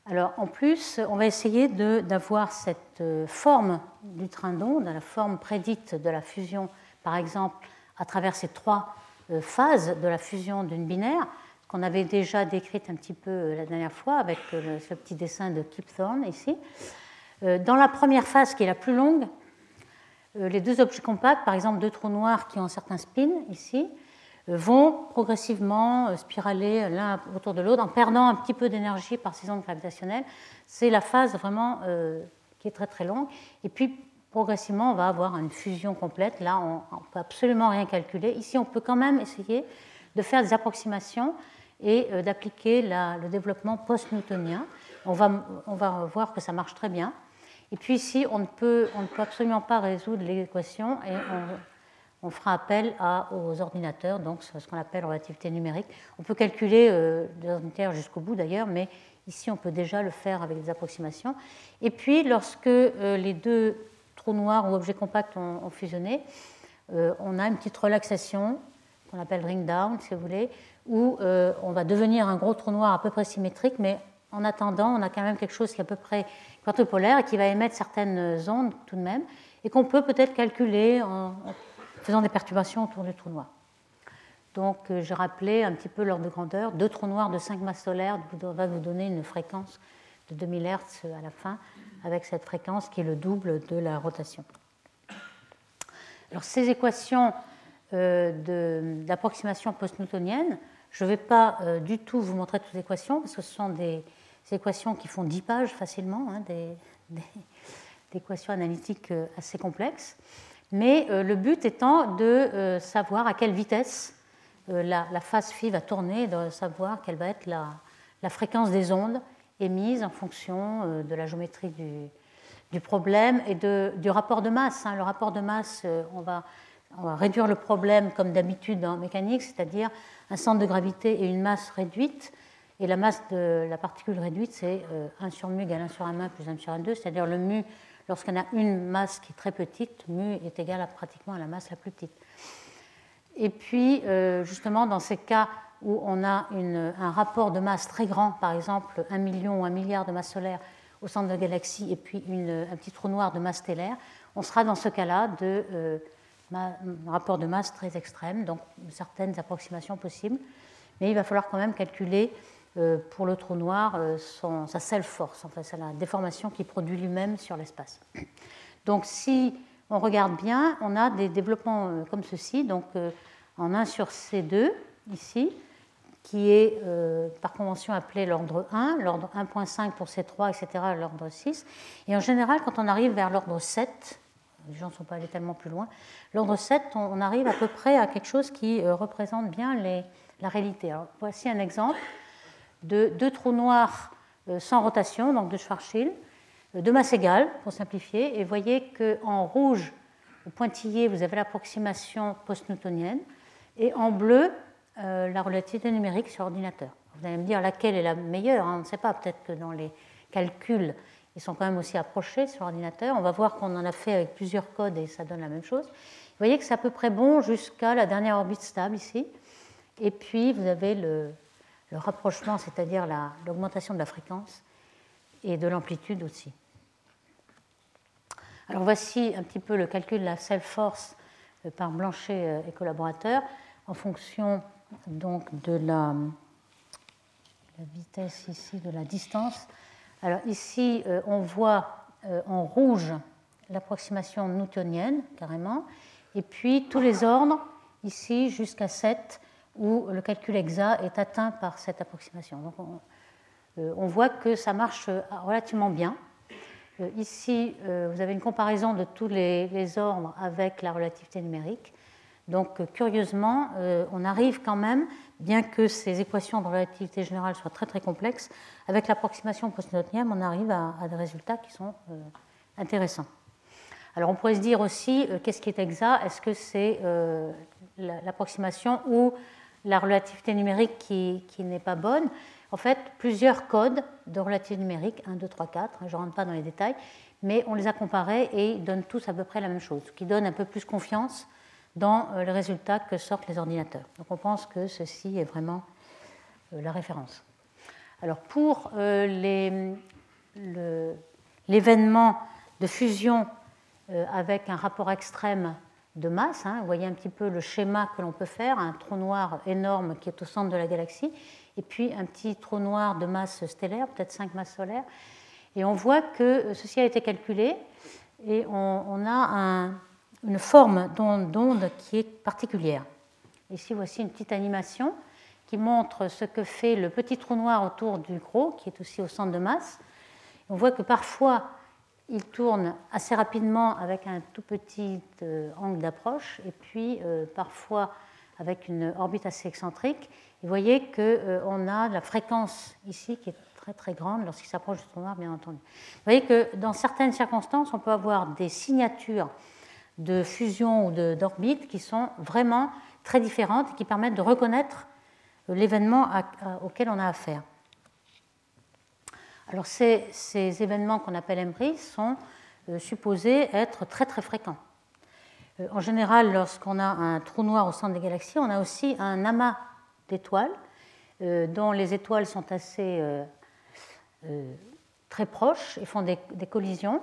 Alors en plus, on va essayer d'avoir cette euh, forme du train d'onde, la forme prédite de la fusion, par exemple, à travers ces trois euh, phases de la fusion d'une binaire, qu'on avait déjà décrite un petit peu euh, la dernière fois avec euh, ce petit dessin de Kip Thorne ici. Dans la première phase, qui est la plus longue, les deux objets compacts, par exemple deux trous noirs qui ont un certain spin ici, vont progressivement spiraler l'un autour de l'autre en perdant un petit peu d'énergie par ces ondes gravitationnelles. C'est la phase vraiment qui est très très longue. Et puis progressivement, on va avoir une fusion complète. Là, on ne peut absolument rien calculer. Ici, on peut quand même essayer de faire des approximations et euh, d'appliquer le développement post-newtonien. On va, on va voir que ça marche très bien. Et puis ici, on ne peut, on ne peut absolument pas résoudre l'équation et on, fera appel aux ordinateurs, donc ce qu'on appelle relativité numérique. On peut calculer euh, des ordinateurs jusqu'au bout d'ailleurs, mais ici on peut déjà le faire avec des approximations. Et puis lorsque euh, les deux trous noirs ou objets compacts ont, ont fusionné, on a une petite relaxation qu'on appelle ring down, si vous voulez, où euh, on va devenir un gros trou noir à peu près symétrique, mais en attendant, on a quand même quelque chose qui est à peu près quadrupolaire et qui va émettre certaines ondes tout de même, et qu'on peut peut-être calculer en, faisant des perturbations autour du trou noir. Donc, euh, j'ai rappelé un petit peu l'ordre de grandeur. Deux trous noirs de 5 masses solaires va vous donner une fréquence de 2000 Hz à la fin, avec cette fréquence qui est le double de la rotation. Alors, ces équations euh, d'approximation post-newtonienne, je ne vais pas euh, du tout vous montrer toutes les équations, parce que ce sont des, équations qui font 10 pages facilement, hein, des, équations analytiques euh, assez complexes. Mais le but étant de savoir à quelle vitesse la, phase phi va tourner, de savoir quelle va être la fréquence des ondes émises en fonction de la géométrie du, problème et du rapport de masse. Hein. Le rapport de masse, on va, on va réduire le problème comme d'habitude en mécanique, c'est-à-dire un centre de gravité et une masse réduite. Et la masse de la particule réduite, c'est 1 sur mu égale 1 sur 1 plus 1 sur 1 2, c'est-à-dire le mu lorsqu'on a une masse qui est très petite, mu est égal à pratiquement à la masse la plus petite. Et puis, euh, justement, dans ces cas où on a un rapport de masse très grand, par exemple un million ou un milliard de masses solaires au centre de la galaxie et puis un petit trou noir de masse stellaire, on sera dans ce cas-là de euh, rapport de masse très extrême, donc certaines approximations possibles. Mais il va falloir quand même calculer euh, pour le trou noir euh, sa self-force, enfin c'est la déformation qu'il produit lui-même sur l'espace. Donc si on regarde bien, on a des développements comme ceci, donc en 1 sur C2 ici, qui est par convention appelé l'ordre 1, l'ordre 1.5 pour C3, etc., l'ordre 6. Et en général, quand on arrive vers l'ordre 7, les gens ne sont pas allés tellement plus loin, l'ordre 7, on arrive à peu près à quelque chose qui représente bien la réalité. Voici un exemple de deux trous noirs euh, sans rotation, donc de Schwarzschild, euh, de masse égale, pour simplifier. Et voyez qu'en rouge, pointillé, vous avez l'approximation post-newtonienne, et en bleu, euh, la relativité numérique sur ordinateur. Vous allez me dire laquelle est la meilleure, hein, on ne sait pas, peut-être que dans les calculs, ils sont quand même aussi approchés sur ordinateur. On va voir qu'on en a fait avec plusieurs codes et ça donne la même chose. Vous voyez que c'est à peu près bon jusqu'à la dernière orbite stable ici. Et puis, vous avez le, le rapprochement, c'est-à-dire l'augmentation de la fréquence et de l'amplitude aussi. Alors voici un petit peu le calcul de la self-force euh, par Blanchet euh, et collaborateurs en fonction donc de la, vitesse ici, de la distance. Alors ici, euh, on voit en rouge l'approximation newtonienne, carrément, et puis tous les ordres, ici jusqu'à 7, où le calcul exact est atteint par cette approximation. Donc on, euh, voit que ça marche relativement bien. Euh, ici, euh, vous avez une comparaison de tous les, ordres avec la relativité numérique. Donc, curieusement, on arrive quand même, bien que ces équations de relativité générale soient très très complexes, avec l'approximation post-newtonienne, on arrive à, des résultats qui sont intéressants. Alors, on pourrait se dire aussi, qu'est-ce qui est exact? Est-ce que c'est l'approximation ou la relativité numérique qui, n'est pas bonne? En fait, plusieurs codes de relativité numérique, 1, 2, 3, 4, je ne rentre pas dans les détails, mais on les a comparés et ils donnent tous à peu près la même chose, ce qui donne un peu plus confiance dans euh, les résultats que sortent les ordinateurs. Donc on pense que ceci est vraiment euh, la référence. Alors pour euh, l'événement de fusion avec un rapport extrême de masse. Hein. Vous voyez un petit peu le schéma que l'on peut faire, un trou noir énorme qui est au centre de la galaxie, et puis un petit trou noir de masse stellaire, peut-être 5 masses solaires. Et on voit que ceci a été calculé, et on, a une forme d'onde qui est particulière. Ici, voici une petite animation qui montre ce que fait le petit trou noir autour du gros, qui est aussi au centre de masse. On voit que parfois, il tourne assez rapidement avec un tout petit euh, angle d'approche et puis euh, parfois avec une orbite assez excentrique. vous voyez qu'on euh, a la fréquence ici qui est très très grande lorsqu'il s'approche du trou noir, bien entendu. Vous voyez que dans certaines circonstances, on peut avoir des signatures de fusion ou d'orbite qui sont vraiment très différentes et qui permettent de reconnaître l'événement auquel on a affaire. Alors ces, événements qu'on appelle embris sont euh, supposés être très très fréquents. Euh, en général, lorsqu'on a un trou noir au centre des galaxies, on a aussi un amas d'étoiles euh, dont les étoiles sont assez très proches et font des collisions.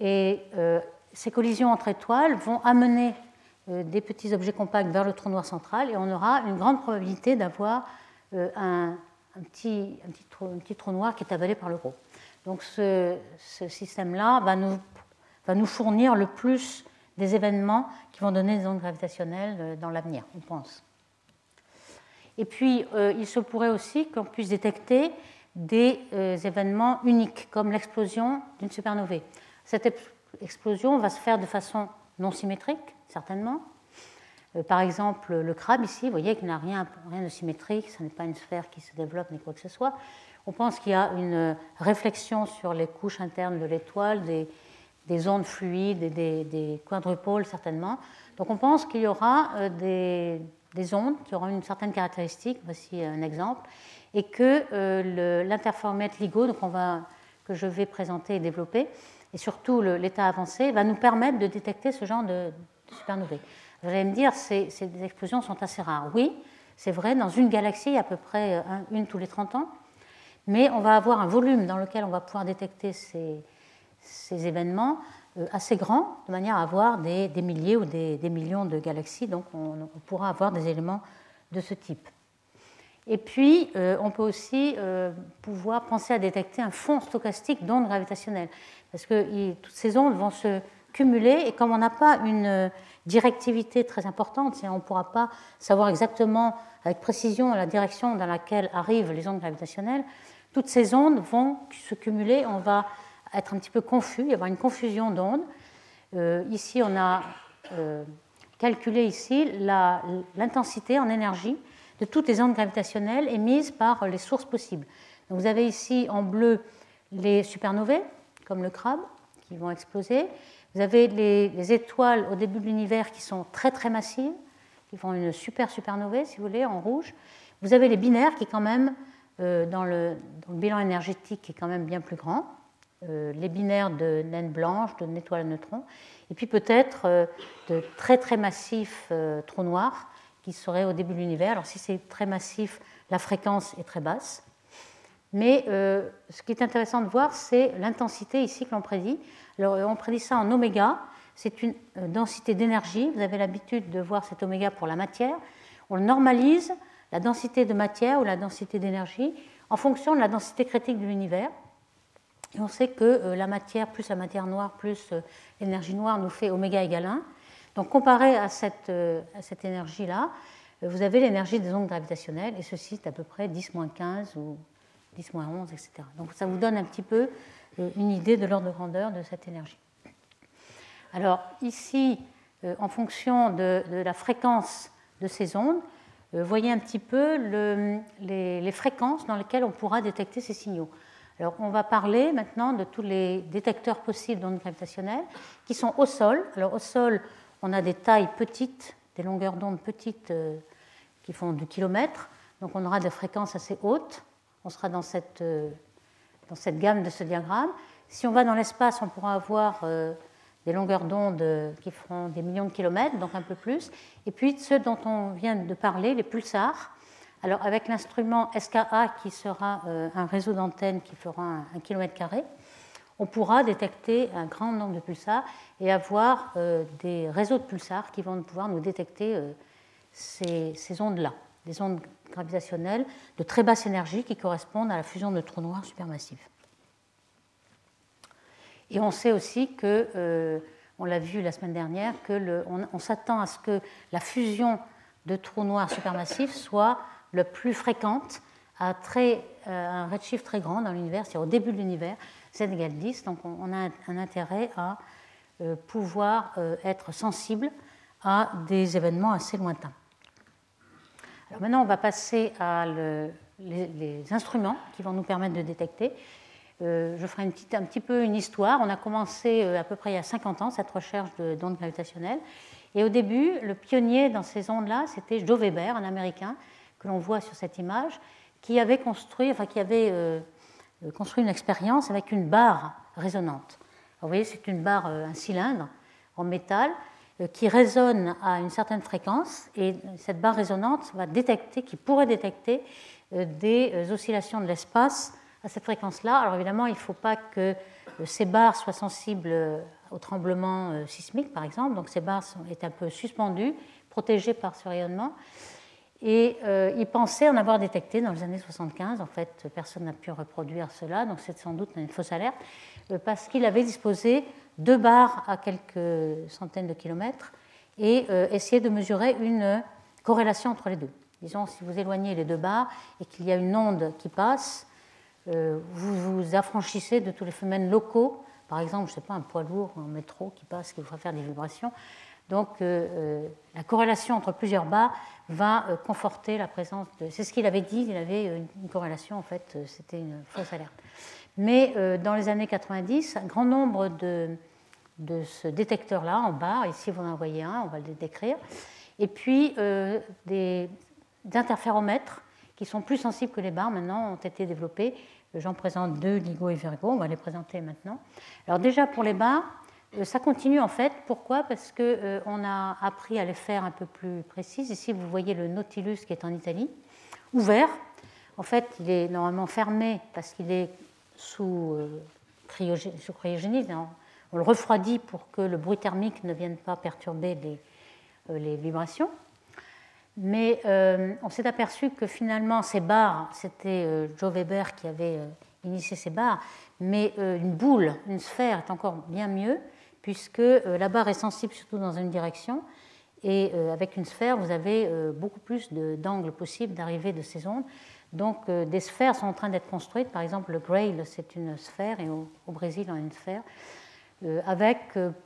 Et ces collisions entre étoiles vont amener des petits objets compacts vers le trou noir central et on aura une grande probabilité d'avoir un, un petit, trou, noir qui est avalé par le gros. Donc ce, système-là va nous, va nous fournir le plus des événements qui vont donner des ondes gravitationnelles euh, dans l'avenir, on pense. Et puis, euh, il se pourrait aussi qu'on puisse détecter des euh, événements uniques, comme l'explosion d'une supernovae. Cette explosion va se faire de façon non symétrique, certainement, par exemple, le crabe ici, vous voyez qu'il n'a rien, de symétrique, ce n'est pas une sphère qui se développe ni quoi que ce soit. On pense qu'il y a une réflexion sur les couches internes de l'étoile, des, des, ondes fluides et des, des, quadrupôles certainement. Donc on pense qu'il y aura des, des, ondes qui auront une certaine caractéristique, voici un exemple, et que euh, LIGO, donc que je vais présenter et développer, et surtout l'état avancé, va nous permettre de détecter ce genre de, supernovae. Vous allez me dire, ces, ces explosions sont assez rares. Oui, c'est vrai, dans une galaxie, à peu près une tous les 30 ans, mais on va avoir un volume dans lequel on va pouvoir détecter ces, événements euh, assez grand, de manière à avoir des, milliers ou des, millions de galaxies. Donc on, pourra avoir des éléments de ce type. Et puis, euh, on peut aussi euh, pouvoir penser à détecter un fond stochastique d'ondes gravitationnelles, parce que toutes ces ondes vont se cumuler, et comme on n'a pas une directivité très importante, on ne pourra pas savoir exactement avec précision la direction dans laquelle arrivent les ondes gravitationnelles, toutes ces ondes vont se cumuler, on va être un petit peu confus, il y avoir une confusion d'ondes. Euh, ici, on a euh, calculé ici l'intensité en énergie de toutes les ondes gravitationnelles émises par les sources possibles. Donc, vous avez ici en bleu les supernovae, comme le crabe, qui vont exploser. Vous avez les, étoiles au début de l'univers qui sont très très massives, qui font une super supernovae, si vous voulez, en rouge. Vous avez les binaires qui, quand même, euh, dans, le, bilan énergétique, est quand même bien plus grand. Euh, les binaires de naines blanches, de étoiles à neutrons, et puis peut-être euh, de très très massifs trous noirs qui seraient au début de l'univers. Alors si c'est très massif, la fréquence est très basse. Mais ce qui est intéressant de voir, c'est l'intensité ici que l'on prédit. Alors on prédit ça en oméga, c'est une densité d'énergie. Vous avez l'habitude de voir cet oméga pour la matière. On normalise la densité de matière ou la densité d'énergie en fonction de la densité critique de l'univers. Et on sait que euh, la matière plus la matière noire plus euh, l'énergie noire nous fait oméga égale 1. Donc comparé à cette, euh, à cette énergie-là, vous avez l'énergie des ondes gravitationnelles, et ceci est à peu près 10-15 ou 10-11, etc. Donc ça vous donne un petit peu une idée de l'ordre de grandeur de cette énergie. Alors ici, en fonction de, la fréquence de ces ondes, vous voyez un petit peu le, les, fréquences dans lesquelles on pourra détecter ces signaux. Alors, on va parler maintenant de tous les détecteurs possibles d'ondes gravitationnelles qui sont au sol. Alors, au sol, on a des tailles petites, des longueurs d'onde petites euh, qui font du kilomètre. Donc, on aura des fréquences assez hautes. On sera dans cette, euh, dans cette gamme de ce diagramme. Si on va dans l'espace, on pourra avoir euh, des longueurs d'onde qui feront des millions de kilomètres, donc un peu plus. Et puis, ceux dont on vient de parler, les pulsars, alors avec l'instrument SKA qui sera euh, un réseau d'antennes qui fera un, kilomètre carré, on pourra détecter un grand nombre de pulsars et avoir euh, des réseaux de pulsars qui vont pouvoir nous détecter euh, ces, ondes-là, des ondes gravitationnelles de très basse énergie qui correspondent à la fusion de trous noirs supermassifs. Et on sait aussi que, on l'a vu la semaine dernière, que on s'attend à ce que la fusion de trous noirs supermassifs soit le plus fréquente à très, euh, un redshift très grand dans l'univers, c'est-à-dire au début de l'univers, z égale 10. Donc on a un intérêt à euh, pouvoir euh, être sensible à des événements assez lointains. Alors maintenant, on va passer à les, instruments qui vont nous permettre de détecter. je ferai un petit peu une histoire. On a commencé à peu près il y a 50 ans cette recherche d'ondes gravitationnelles. Et au début, le pionnier dans ces ondes-là, c'était Joe Weber, un Américain, que l'on voit sur cette image, qui avait construit, enfin, qui avait, euh, euh, construit une expérience avec une barre résonante. vous voyez, c'est une barre, euh, un cylindre en métal qui résonne à une certaine fréquence et cette barre résonante va détecter, qui pourrait détecter des oscillations de l'espace à cette fréquence-là. Alors évidemment, il ne faut pas que ces barres soient sensibles au tremblement sismique, par exemple. Donc ces barres sont, un peu suspendues, protégées par ce rayonnement. Et euh, il pensait en avoir détecté dans les années 75. En fait, personne n'a pu reproduire cela, donc c'est sans doute une fausse alerte, euh, parce qu'il avait disposé deux barres à quelques centaines de kilomètres et euh, essayé de mesurer une corrélation entre les deux. Disons, si vous éloignez les deux barres et qu'il y a une onde qui passe, vous vous affranchissez de tous les phénomènes locaux, par exemple, je ne sais pas, un poids lourd, un métro qui passe, qui vous faire des vibrations Donc la corrélation entre plusieurs bars va conforter la présence de... C'est ce qu'il avait dit, il avait une corrélation, en fait, c'était une fausse alerte. Mais dans les années 90, un grand nombre de, de ce détecteur-là en bas, ici vous en voyez un, on va le décrire, et puis des, interféromètres qui sont plus sensibles que les barres maintenant ont été développés. J'en présente deux, LIGO et Virgo, on va les présenter maintenant. Alors déjà pour les barres, euh, ça continue en fait. Pourquoi? Parce qu'on euh, a appris à les faire un peu plus précises. Ici, vous voyez le Nautilus qui est en Italie, ouvert. En fait, il est normalement fermé parce qu'il est sous, euh, cryogénie. On le refroidit pour que le bruit thermique ne vienne pas perturber les, les vibrations. Mais on s'est aperçu que finalement, ces barres, c'était Joe Weber qui avait initié ces barres, mais une boule, une sphère est encore bien mieux puisque euh, la barre est sensible surtout dans une direction, et euh, avec une sphère, vous avez euh, beaucoup plus d'angles possibles d'arrivée de ces ondes. Donc des sphères sont en train d'être construites, par exemple le Grail, c'est une sphère, et au, Brésil, on a une sphère, avec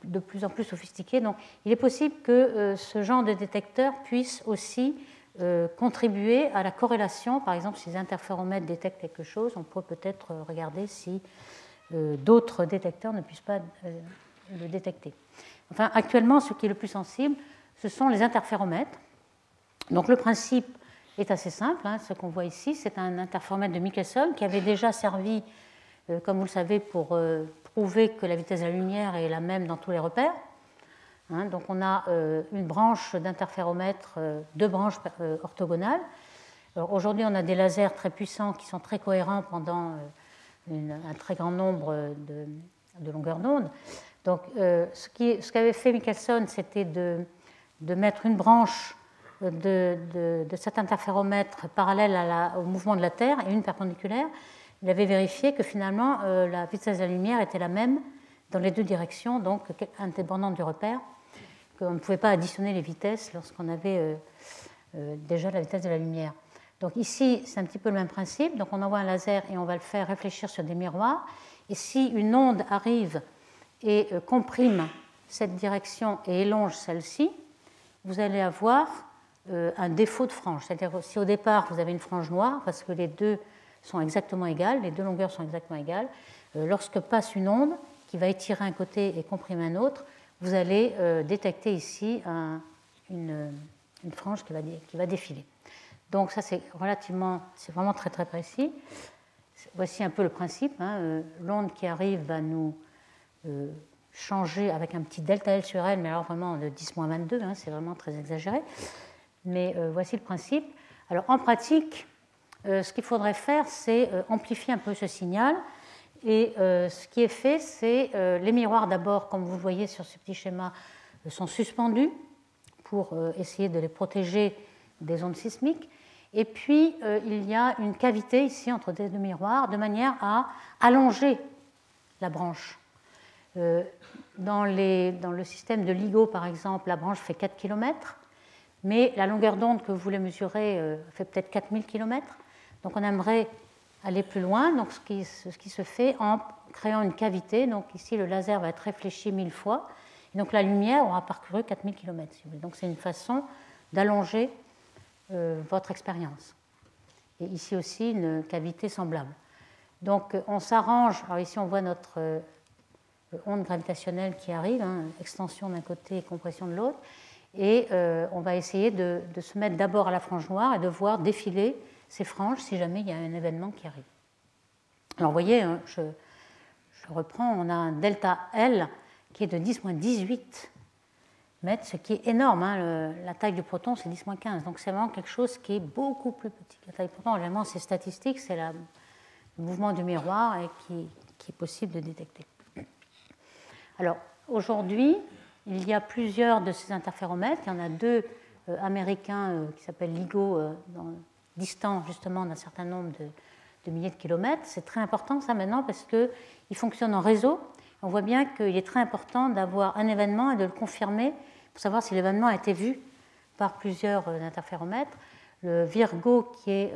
de plus en plus sophistiqué. Donc il est possible que ce genre de détecteur puisse aussi contribuer à la corrélation. Par exemple, si les interféromètres détectent quelque chose, on peut peut-être regarder si d'autres détecteurs ne puissent pas le détecter. Enfin, actuellement, ce qui est le plus sensible, ce sont les interféromètres. Donc le principe est assez simple. Hein. ce qu'on voit ici, c'est un interféromètre de Michelson qui avait déjà servi, euh, comme vous le savez, pour euh, prouver que la vitesse de la lumière est la même dans tous les repères. Hein. donc on a euh, une branche d'interféromètre, deux branches orthogonales. Aujourd'hui, on a des lasers très puissants qui sont très cohérents pendant un très grand nombre de, de longueurs d'onde. Donc, euh, ce qu'avait fait Michelson, c'était de, mettre une branche de, cet interféromètre parallèle au mouvement de la Terre et une perpendiculaire. Il avait vérifié que finalement euh, la vitesse de la lumière était la même dans les deux directions, donc indépendante du repère, qu'on ne pouvait pas additionner les vitesses lorsqu'on avait euh, déjà la vitesse de la lumière. Donc ici, c'est un petit peu le même principe. Donc on envoie un laser et on va le faire réfléchir sur des miroirs. Et si une onde arrive et euh, comprime cette direction et élonge celle-ci, vous allez avoir euh, un défaut de frange. C'est-à-dire si au départ vous avez une frange noire, parce que les deux sont exactement égales, les deux longueurs sont exactement égales, euh, lorsque passe une onde qui va étirer un côté et comprimer un autre, vous allez détecter ici une, frange qui va, qui défiler. Donc ça c'est relativement, c'est vraiment très très précis. Voici un peu le principe. Hein, l'onde qui arrive va nous euh, changer avec un petit delta L sur L, mais alors vraiment de 10-22, hein, c'est vraiment très exagéré. Mais euh, voici le principe. Alors en pratique, euh, ce qu'il faudrait faire, c'est amplifier un peu ce signal. Et ce qui est fait, c'est les miroirs d'abord, comme vous voyez sur ce petit schéma, sont suspendus pour essayer de les protéger des ondes sismiques. Et puis, il y a une cavité ici entre ces deux miroirs, de manière à allonger la branche euh, dans, le système de LIGO, par exemple, la branche fait 4 km, mais la longueur d'onde que vous voulez mesurer euh, fait peut-être 4000 km. Donc on aimerait aller plus loin, donc ce qui, se fait en créant une cavité. Donc ici, le laser va être réfléchi mille fois. Et donc la lumière aura parcouru 4000 km. Donc c'est une façon d'allonger euh, votre expérience. Et ici aussi, une cavité semblable. Donc on s'arrange. Alors ici, on voit notre onde gravitationnelle qui arrive, hein, extension d'un côté et compression de l'autre. Et euh, on va essayer de, se mettre d'abord à la frange noire et de voir défiler ces franges si jamais il y a un événement qui arrive. Alors vous voyez, hein, je, reprends, on a un delta L qui est de 10-18 mètres, ce qui est énorme. Hein, la taille du proton, c'est 10-15. Donc c'est vraiment quelque chose qui est beaucoup plus petit. La taille du proton, évidemment, c'est statistique, c'est le mouvement du miroir qui est possible de détecter. Alors aujourd'hui, il y a plusieurs de ces interféromètres. Il y en a deux euh, américains euh, qui s'appellent LIGO, euh, distants justement d'un certain nombre de, milliers de kilomètres. C'est très important ça maintenant parce qu'ils fonctionnent en réseau. On voit bien qu'il est très important d'avoir un événement et de le confirmer pour savoir si l'événement a été vu par plusieurs interféromètres. Le Virgo, qui est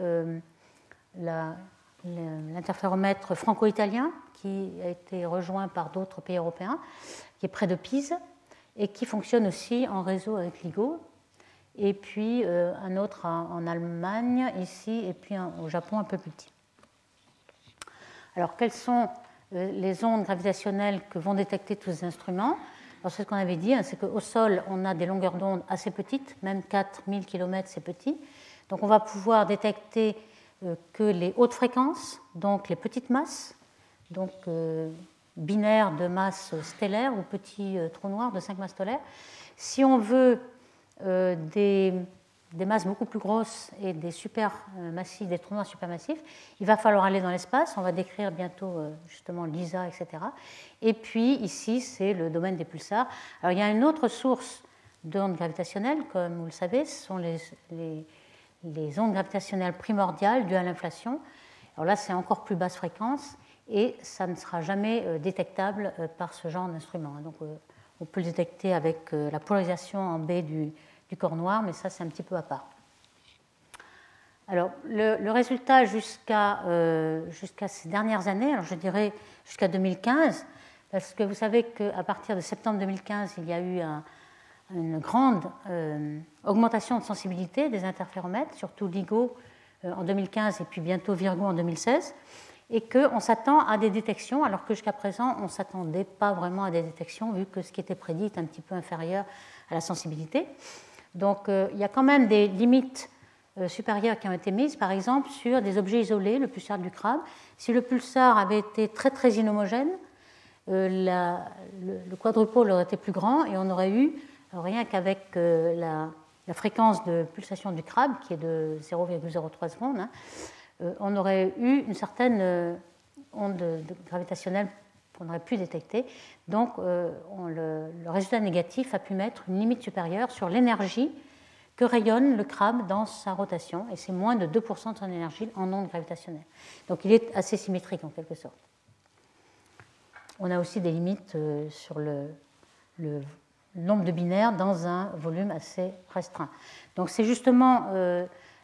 l'interféromètre franco-italien, qui a été rejoint par d'autres pays européens, qui est près de Pise. et qui fonctionne aussi en réseau avec LIGO. Et puis un autre en Allemagne ici, et puis au Japon un peu plus petit. Alors, quelles sont les ondes gravitationnelles que vont détecter tous ces instruments? Alors, c'est ce qu'on avait dit, hein, c'est qu'au sol, on a des longueurs d'onde assez petites, même 4000 km, c'est petit. Donc, on va pouvoir détecter que les hautes fréquences, donc les petites masses, donc euh, binaires de masse stellaire ou petits euh, trous noirs de 5 masses stellaires. Si on veut euh, des, masses beaucoup plus grosses et des supermassifs, des trous noirs supermassifs, il va falloir aller dans l'espace. On va décrire bientôt justement l'ISA, etc. Et puis ici, c'est le domaine des pulsars. Alors il y a une autre source d'ondes gravitationnelles, comme vous le savez, ce sont les ondes gravitationnelles primordiales dues à l'inflation. Alors là, c'est encore plus basse fréquence et ça ne sera jamais euh, détectable euh, par ce genre d'instrument. Donc, euh, on peut le détecter avec la polarisation en B du, corps noir, mais ça, c'est un petit peu à part. Alors, le, résultat jusqu'à ces dernières années, alors je dirais jusqu'à 2015, parce que vous savez qu'à partir de septembre 2015, il y a eu une grande augmentation de sensibilité des interféromètres, surtout LIGO en 2015 et puis bientôt Virgo en 2016 et qu'on s'attend à des détections, alors que jusqu'à présent, on ne s'attendait pas vraiment à des détections, vu que ce qui était prédit est un petit peu inférieur à la sensibilité. Donc euh, il y a quand même des limites euh, supérieures qui ont été mises, par exemple sur des objets isolés, le pulsar du crabe. Si le pulsar avait été très très inhomogène, euh, le, le, quadrupole aurait été plus grand et on aurait eu, rien qu'avec la, fréquence de pulsation du crabe, qui est de 0,03 secondes, hein, euh, on aurait eu une certaine euh, onde gravitationnelle qu'on aurait pu détecter. Donc euh, le, résultat négatif a pu mettre une limite supérieure sur l'énergie que rayonne le crabe dans sa rotation, et c'est moins de 2% de son énergie en onde gravitationnelle. Donc il est assez symétrique en quelque sorte. On a aussi des limites sur le, nombre de binaires dans un volume assez restreint. Donc c'est justement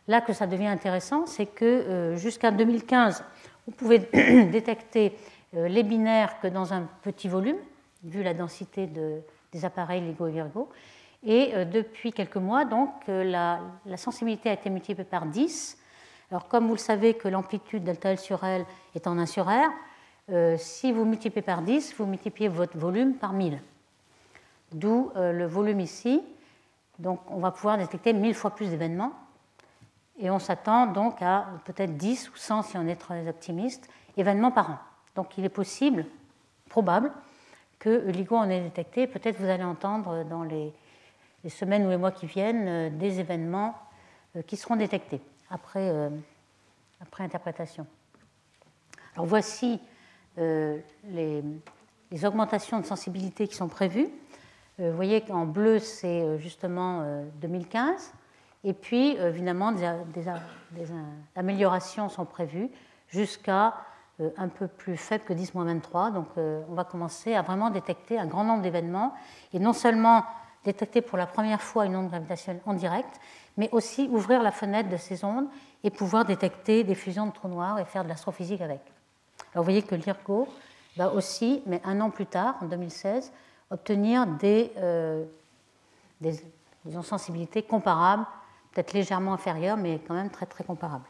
là que ça devient intéressant, c'est que euh, jusqu'à 2015, vous pouvez <coughs> détecter euh, les binaires que dans un petit volume, vu la densité des appareils LIGO et Virgo. Et euh, depuis quelques mois, donc, la, sensibilité a été multipliée par 10. Alors, comme vous le savez que l'amplitude delta L sur L est en 1 sur R, si vous multipliez par 10, vous multipliez votre volume par 1000. D'où le volume ici. Donc, on va pouvoir détecter 1000 fois plus d'événements et on s'attend donc à peut-être 10 ou 100, si on est très optimiste, événements par an. Donc il est possible, probable, que LIGO en ait détecté. Peut-être vous allez entendre dans les, semaines ou les mois qui viennent euh, des événements euh, qui seront détectés après, euh, après interprétation. Alors voici les, augmentations de sensibilité qui sont prévues. Vous voyez qu'en bleu, c'est justement 2015. Et puis, euh, évidemment, des, améliorations sont prévues jusqu'à euh, un peu plus faible que 10-23. Donc, euh, on va commencer à vraiment détecter un grand nombre d'événements et non seulement détecter pour la première fois une onde gravitationnelle en direct, mais aussi ouvrir la fenêtre de ces ondes et pouvoir détecter des fusions de trous noirs et faire de l'astrophysique avec. Alors, vous voyez que l'IRCO va aussi, mais un an plus tard, en 2016, obtenir des, des, des sensibilités comparables peut-être légèrement inférieur, mais quand même très très comparable.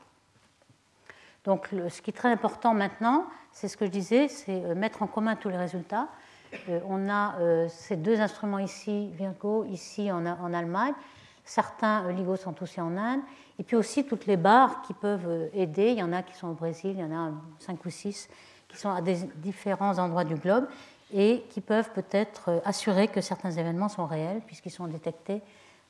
Donc ce qui est très important maintenant, c'est ce que je disais, c'est euh, mettre en commun tous les résultats. Euh, on a euh, ces deux instruments ici, Virgo, ici en, en Allemagne. Certains LIGO sont aussi en Inde. Et puis aussi toutes les barres qui peuvent aider. Il y en a qui sont au Brésil, il y en a cinq ou six qui sont à des différents endroits du globe et qui peuvent peut-être assurer que certains événements sont réels puisqu'ils sont détectés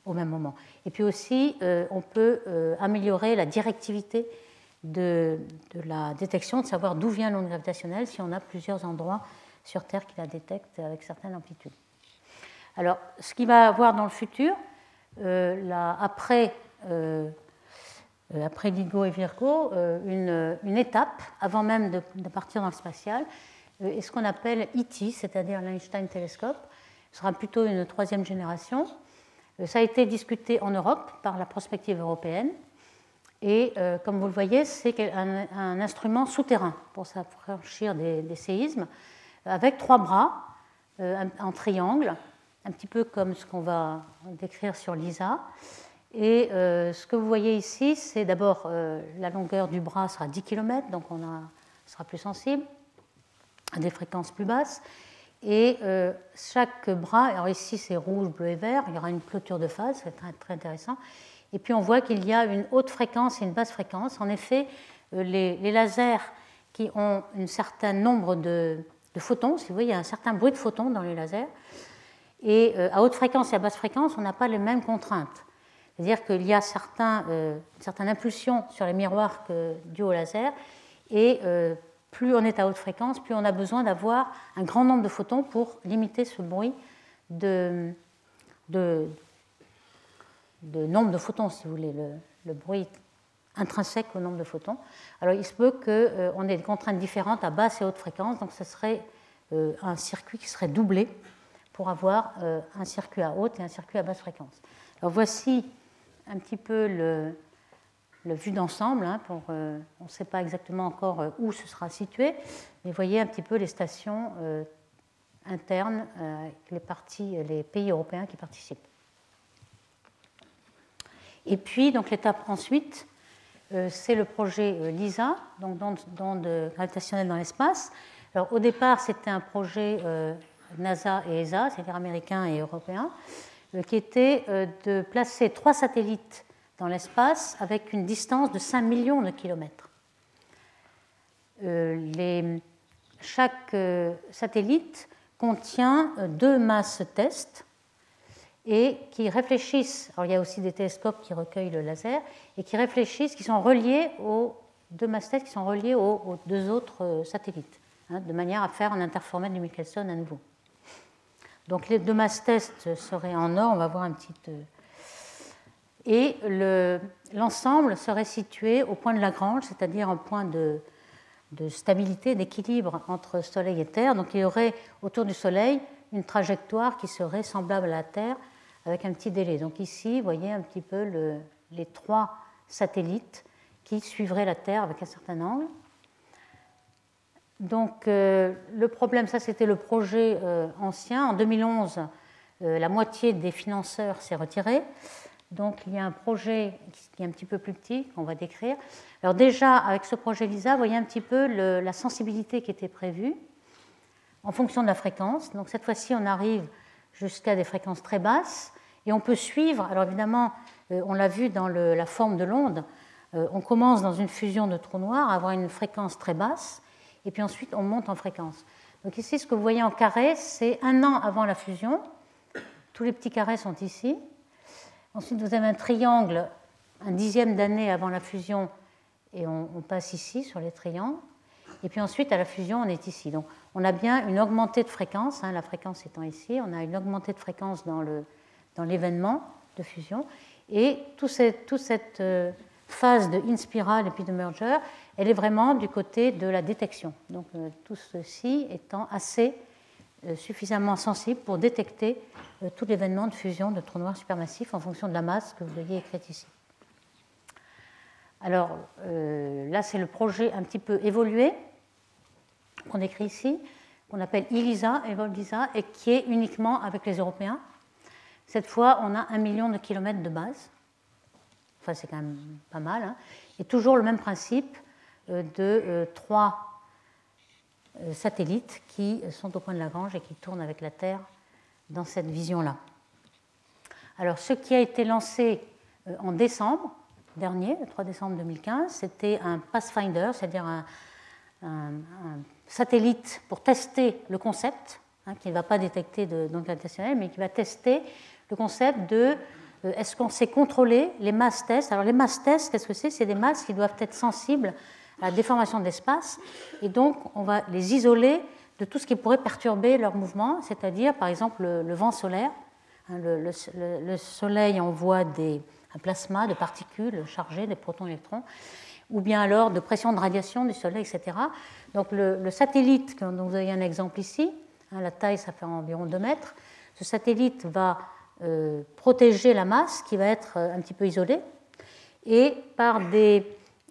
au même moment. Et puis aussi, euh, on peut euh, améliorer la directivité de, la détection, de savoir d'où vient l'onde gravitationnelle si on a plusieurs endroits sur Terre qui la détectent avec certaines amplitudes. Alors, ce qui va avoir dans le futur, euh, après, LIGO et Virgo, une, une, étape, avant même de, de partir dans le spatial, est ce qu'on appelle ET, c'est-à-dire l'Einstein Telescope. Sera plutôt une troisième génération euh, ça a été discuté en Europe par la prospective européenne. Et euh, comme vous le voyez, c'est un, instrument souterrain pour s'affranchir des, séismes, avec trois bras euh, en triangle un petit peu comme ce qu'on va décrire sur l'ISA. Et ce que vous voyez ici, c'est d'abord la longueur du bras sera 10 km, donc on sera plus sensible à des fréquences plus basses. Et chaque bras, alors ici c'est rouge, bleu et vert, il y aura une clôture de phase, c'est très, très intéressant. Et puis on voit qu'il y a une haute fréquence et une basse fréquence. En effet, les lasers qui ont un certain nombre de, photons. Si vous voyez, il y a un certain bruit de photons dans les lasers. Et euh, à haute fréquence et à basse fréquence, on n'a pas les mêmes contraintes. C'est-à-dire qu'il y a certains, euh, une certaine impulsion sur les miroirs que, dû au laser. Et euh, plus on est à haute fréquence, plus on a besoin d'avoir un grand nombre de photons pour limiter ce bruit de, nombre de photons, si vous voulez, le, le bruit intrinsèque au nombre de photons. Alors il se peut qu'on euh, ait des contraintes différentes à basse et haute fréquence, donc ce serait euh, un circuit qui serait doublé pour avoir euh, un circuit à haute et un circuit à basse fréquence. Alors voici un petit peu le, vue d'ensemble. Hein, on ne sait pas exactement encore où ce sera situé, mais voyez un petit peu les stations internes, les, pays européens qui participent. Et puis, donc l'étape ensuite, euh, c'est le projet euh, LISA, donc d'onde gravitationnelle dans l'espace. Au départ, c'était un projet euh, NASA et ESA, c'est-à-dire américain et européen, qui était de placer trois satellites dans l'espace avec une distance de 5 millions de kilomètres. chaque satellite contient deux masses tests et qui réfléchissent, alors il y a aussi des télescopes qui recueillent le laser, et qui réfléchissent, qui sont reliés aux deux mastheads qui sont reliés aux, deux autres euh, satellites, hein, de manière à faire un interféromètre du Michelson à nouveau. Donc les deux mastheads seraient en or, on va voir un petit... Euh, et l'ensemble serait situé au point de Lagrange, c'est-à-dire un point de, stabilité, d'équilibre entre Soleil et Terre. Donc il y aurait autour du Soleil une trajectoire qui serait semblable à la Terre avec un petit délai. Donc ici, vous voyez un petit peu les trois satellites qui suivraient la Terre avec un certain angle. Donc euh, le problème, ça c'était le projet euh, ancien. En 2011, euh, la moitié des financeurs s'est retiré. Donc il y a un projet qui est un petit peu plus petit qu'on va décrire. Alors déjà, avec ce projet LISA, vous voyez un petit peu la sensibilité qui était prévue en fonction de la fréquence. Donc cette fois-ci, on arrive jusqu'à des fréquences très basses. Et on peut suivre, alors évidemment, euh, on l'a vu dans la forme de l'onde, euh, on commence dans une fusion de trous noirs à avoir une fréquence très basse, et puis ensuite on monte en fréquence. Donc ici, ce que vous voyez en carré, c'est un an avant la fusion. Tous les petits carrés sont ici. Ensuite, vous avez un triangle, un dixième d'année avant la fusion, et on, passe ici sur les triangles. Et puis ensuite, à la fusion, on est ici. Donc on a bien une augmentée de fréquence, hein, la fréquence étant ici, on a une augmentée de fréquence dans le, dans l'événement de fusion. Et toute cette, cette euh, phase de in-spiral et puis de merger, elle est vraiment du côté de la détection. Donc euh, tout ceci étant assez suffisamment sensible pour détecter tout l'événement de fusion de trous noirs supermassifs en fonction de la masse que vous voyez écrite ici. Alors là, c'est le projet un petit peu évolué qu'on écrit ici, qu'on appelle ELISA, EVOLISA, et qui est uniquement avec les Européens. Cette fois, on a un million de kilomètres de base. Enfin, c'est quand même pas mal. Hein. Et toujours le même principe euh, de euh, trois euh, satellites qui sont au point de Lagrange et qui tournent avec la Terre dans cette vision-là. Alors, ce qui a été lancé en décembre dernier, le 3 décembre 2015, c'était un Pathfinder, c'est-à-dire un, satellite pour tester le concept, hein, qui ne va pas détecter gravitationnelles, mais qui va tester le concept de euh, est-ce qu'on sait contrôler les masses tests? Alors les masses tests, qu'est-ce que c'est? C'est des masses qui doivent être sensibles la déformation de l'espace, et donc on va les isoler de tout ce qui pourrait perturber leur mouvement, c'est-à-dire par exemple le, vent solaire. Hein, le, Soleil envoie des, un plasma de particules chargées, des protons, électrons, ou bien alors de pression de radiation du Soleil, etc. Donc le, satellite, dont vous avez un exemple ici, hein, la taille ça fait environ 2 mètres, ce satellite va euh, protéger la masse qui va être euh, un petit peu isolée. Et par des,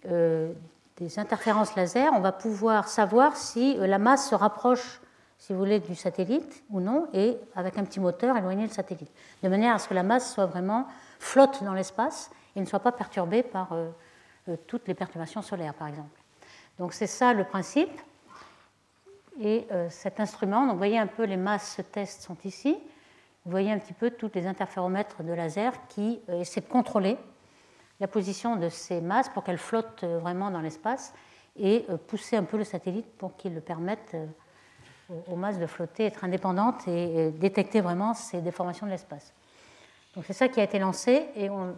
euh, des interférences laser, on va pouvoir savoir si la masse se rapproche si vous voulez, du satellite ou non, et avec un petit moteur éloigner le satellite, de manière à ce que la masse soit vraiment flotte dans l'espace et ne soit pas perturbée par euh, euh, toutes les perturbations solaires, par exemple. Donc c'est ça le principe. Et euh, cet instrument, vous voyez un peu les masses test sont ici. Vous voyez un petit peu tous les interféromètres de laser qui essaient de contrôler la position de ces masses pour qu'elles flottent vraiment dans l'espace et pousser un peu le satellite pour qu'il le permette aux masses de flotter, être indépendantes et détecter vraiment ces déformations de l'espace. Donc c'est ça qui a été lancé et on,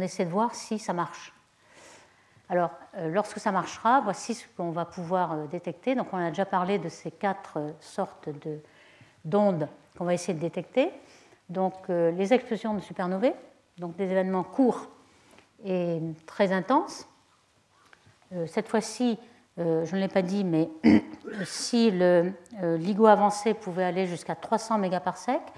essaie de voir si ça marche. Alors, euh, lorsque ça marchera, voici ce qu'on va pouvoir euh, détecter. Donc, on a déjà parlé de ces quatre euh, sortes d'ondes qu'on va essayer de détecter. Donc, les explosions de supernovae, donc des événements courts et très intenses. cette fois-ci, je ne l'ai pas dit, mais <clears throat> si le LIGO avancé pouvait aller jusqu'à 300 mégaparsecs,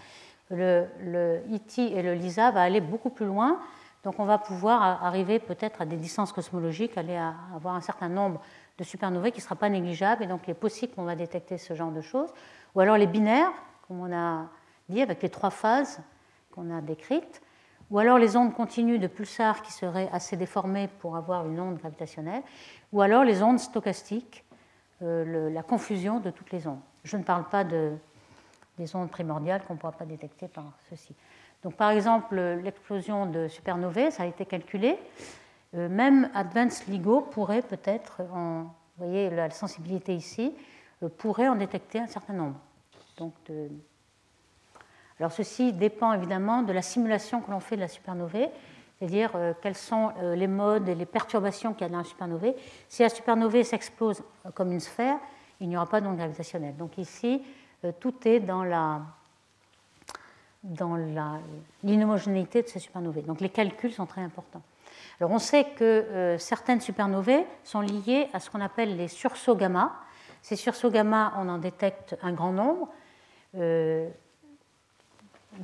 le, le IT et le LISA va aller beaucoup plus loin. Donc on va pouvoir arriver peut-être à des distances cosmologiques, aller avoir un certain nombre de supernovae qui ne sera pas négligeable. Et donc il est possible qu'on va détecter ce genre de choses. Ou alors les binaires, comme on a dit, avec les trois phases qu'on a décrites. Ou alors les ondes continues de pulsars qui seraient assez déformées pour avoir une onde gravitationnelle. Ou alors les ondes stochastiques, euh, la confusion de toutes les ondes. Je ne parle pas de, des ondes primordiales qu'on ne pourra pas détecter par ceci. Donc, par exemple, l'explosion de supernovae, ça a été calculé. Euh, même Advanced LIGO pourrait peut-être, vous voyez la sensibilité ici, euh, pourrait en détecter un certain nombre. Donc, Alors, ceci dépend évidemment de la simulation que l'on fait de la supernovae, c'est-à-dire euh, quels sont les modes et les perturbations qu'il y a dans la supernovae. Si la supernovae s'explose comme une sphère, il n'y aura pas d'onde gravitationnelle. Donc, ici, euh, tout est dans la dans l'inhomogénéité de ces supernovae. Donc les calculs sont très importants. Alors on sait que euh, certaines supernovae sont liées à ce qu'on appelle les sursauts gamma. Ces sursauts gamma, on en détecte un grand nombre, euh,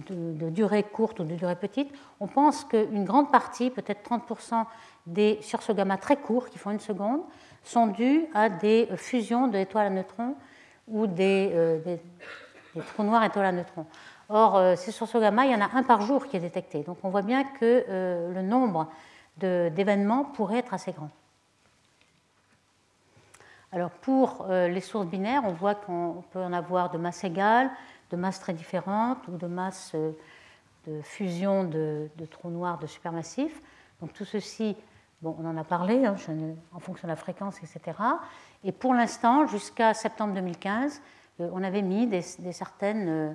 de, durée courte ou de durée petite. On pense qu'une grande partie, peut-être 30% des sursauts gamma très courts, qui font une seconde, sont dus à des fusions d'étoiles à neutrons ou euh, des, trous noirs étoiles à neutrons. Or, euh, ces sursauts gamma, il y en a un par jour qui est détecté. Donc on voit bien que euh, le nombre d'événements pourrait être assez grand. Alors pour les sources binaires, on voit qu'on peut en avoir de masse égale, de masse très différentes ou de masse de fusion de, trous noirs de supermassifs. Donc tout ceci, bon, on en a parlé hein, en fonction de la fréquence, etc. Et pour l'instant, jusqu'à septembre 2015, euh, on avait mis des, certaines euh,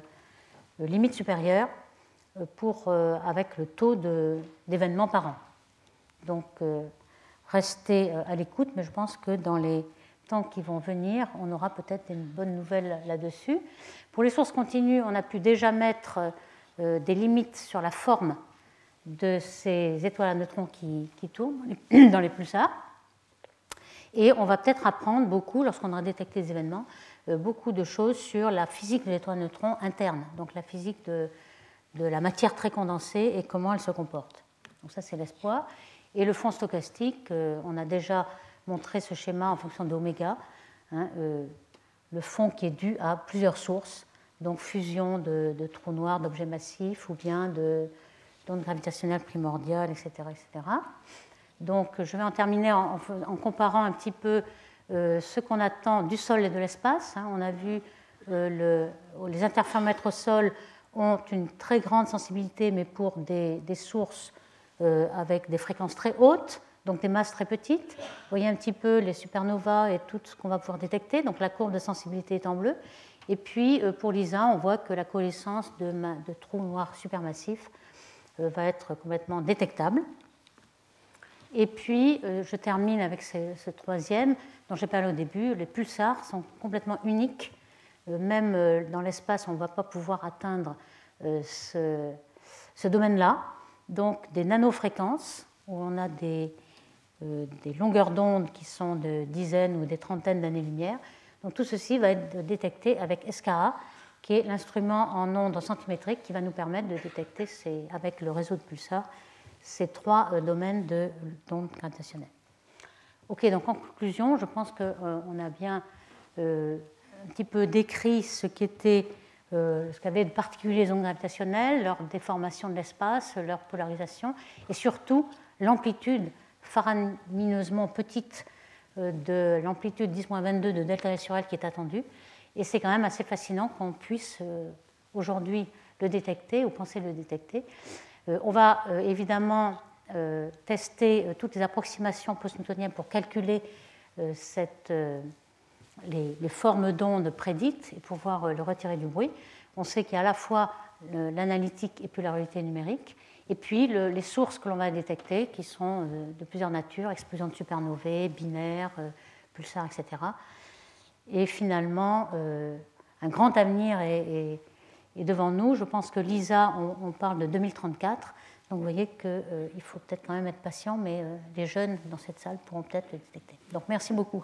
limites supérieures euh, pour, avec le taux d'événements par an. Donc, restez à l'écoute, mais je pense que dans les temps qui vont venir, on aura peut-être une bonne nouvelle là-dessus. Pour les sources continues, on a pu déjà mettre des limites sur la forme de ces étoiles à neutrons qui, qui tournent <coughs> dans les pulsars. Et on va peut-être apprendre beaucoup, lorsqu'on aura détecté les événements, euh, beaucoup de choses sur la physique de l'étoile neutron interne, donc la physique de, la matière très condensée et comment elle se comporte. Donc ça, c'est l'espoir. Et le fond stochastique, euh, on a déjà montré ce schéma en fonction de euh, le fond qui est dû à plusieurs sources, donc fusion de, trous noirs, d'objets massifs ou bien d'ondes gravitationnelles primordiales, etc., etc. Donc je vais en terminer en, comparant un petit peu euh, ce qu'on attend du sol et de l'espace. Hein. On a vu euh, le, les interféromètres au sol ont une très grande sensibilité, mais pour des, sources euh, avec des fréquences très hautes, donc des masses très petites. Vous voyez un petit peu les supernovas et tout ce qu'on va pouvoir détecter. Donc la courbe de sensibilité est en bleu. Et puis pour l'ISA, on voit que la coalescence de, trous noirs supermassifs va être complètement détectable. Et puis, euh, je termine avec ce, troisième, dont j'ai parlé au début. Les pulsars sont complètement uniques. Euh, même euh, dans l'espace, on ne va pas pouvoir atteindre ce, domaine-là. Donc, des nanofréquences, où on a des, des longueurs d'onde qui sont de dizaines ou des trentaines d'années-lumière. Donc, tout ceci va être détecté avec SKA, qui est l'instrument en ondes centimétriques qui va nous permettre de détecter avec le réseau de pulsars ces trois euh, domaines d'ondes gravitationnelles. Ok, donc en conclusion, je pense qu'on euh, a bien euh, un petit peu décrit ce était ce qu'avaient de particulier les ondes gravitationnelles, leur déformation de l'espace, leur polarisation, et surtout l'amplitude faramineusement petite de l'amplitude 10-22 de delta S sur L qui est attendue. Et c'est quand même assez fascinant qu'on puisse aujourd'hui le détecter ou penser le détecter. on va évidemment euh, tester euh, toutes les approximations post-newtoniennes pour calculer euh, cette, les, formes d'ondes prédites et pouvoir le retirer du bruit. On sait qu'il y a à la fois l'analytique et puis la réalité numérique, et puis les sources que l'on va détecter, qui sont de plusieurs natures, explosions de supernovae, binaires, pulsars, etc. Et finalement, un grand avenir est, devant nous. Je pense que l'ISA, on parle de 2034. Donc vous voyez qu'il euh, faut peut-être quand même être patient, mais euh, les jeunes dans cette salle pourront peut-être le détecter. Donc merci beaucoup.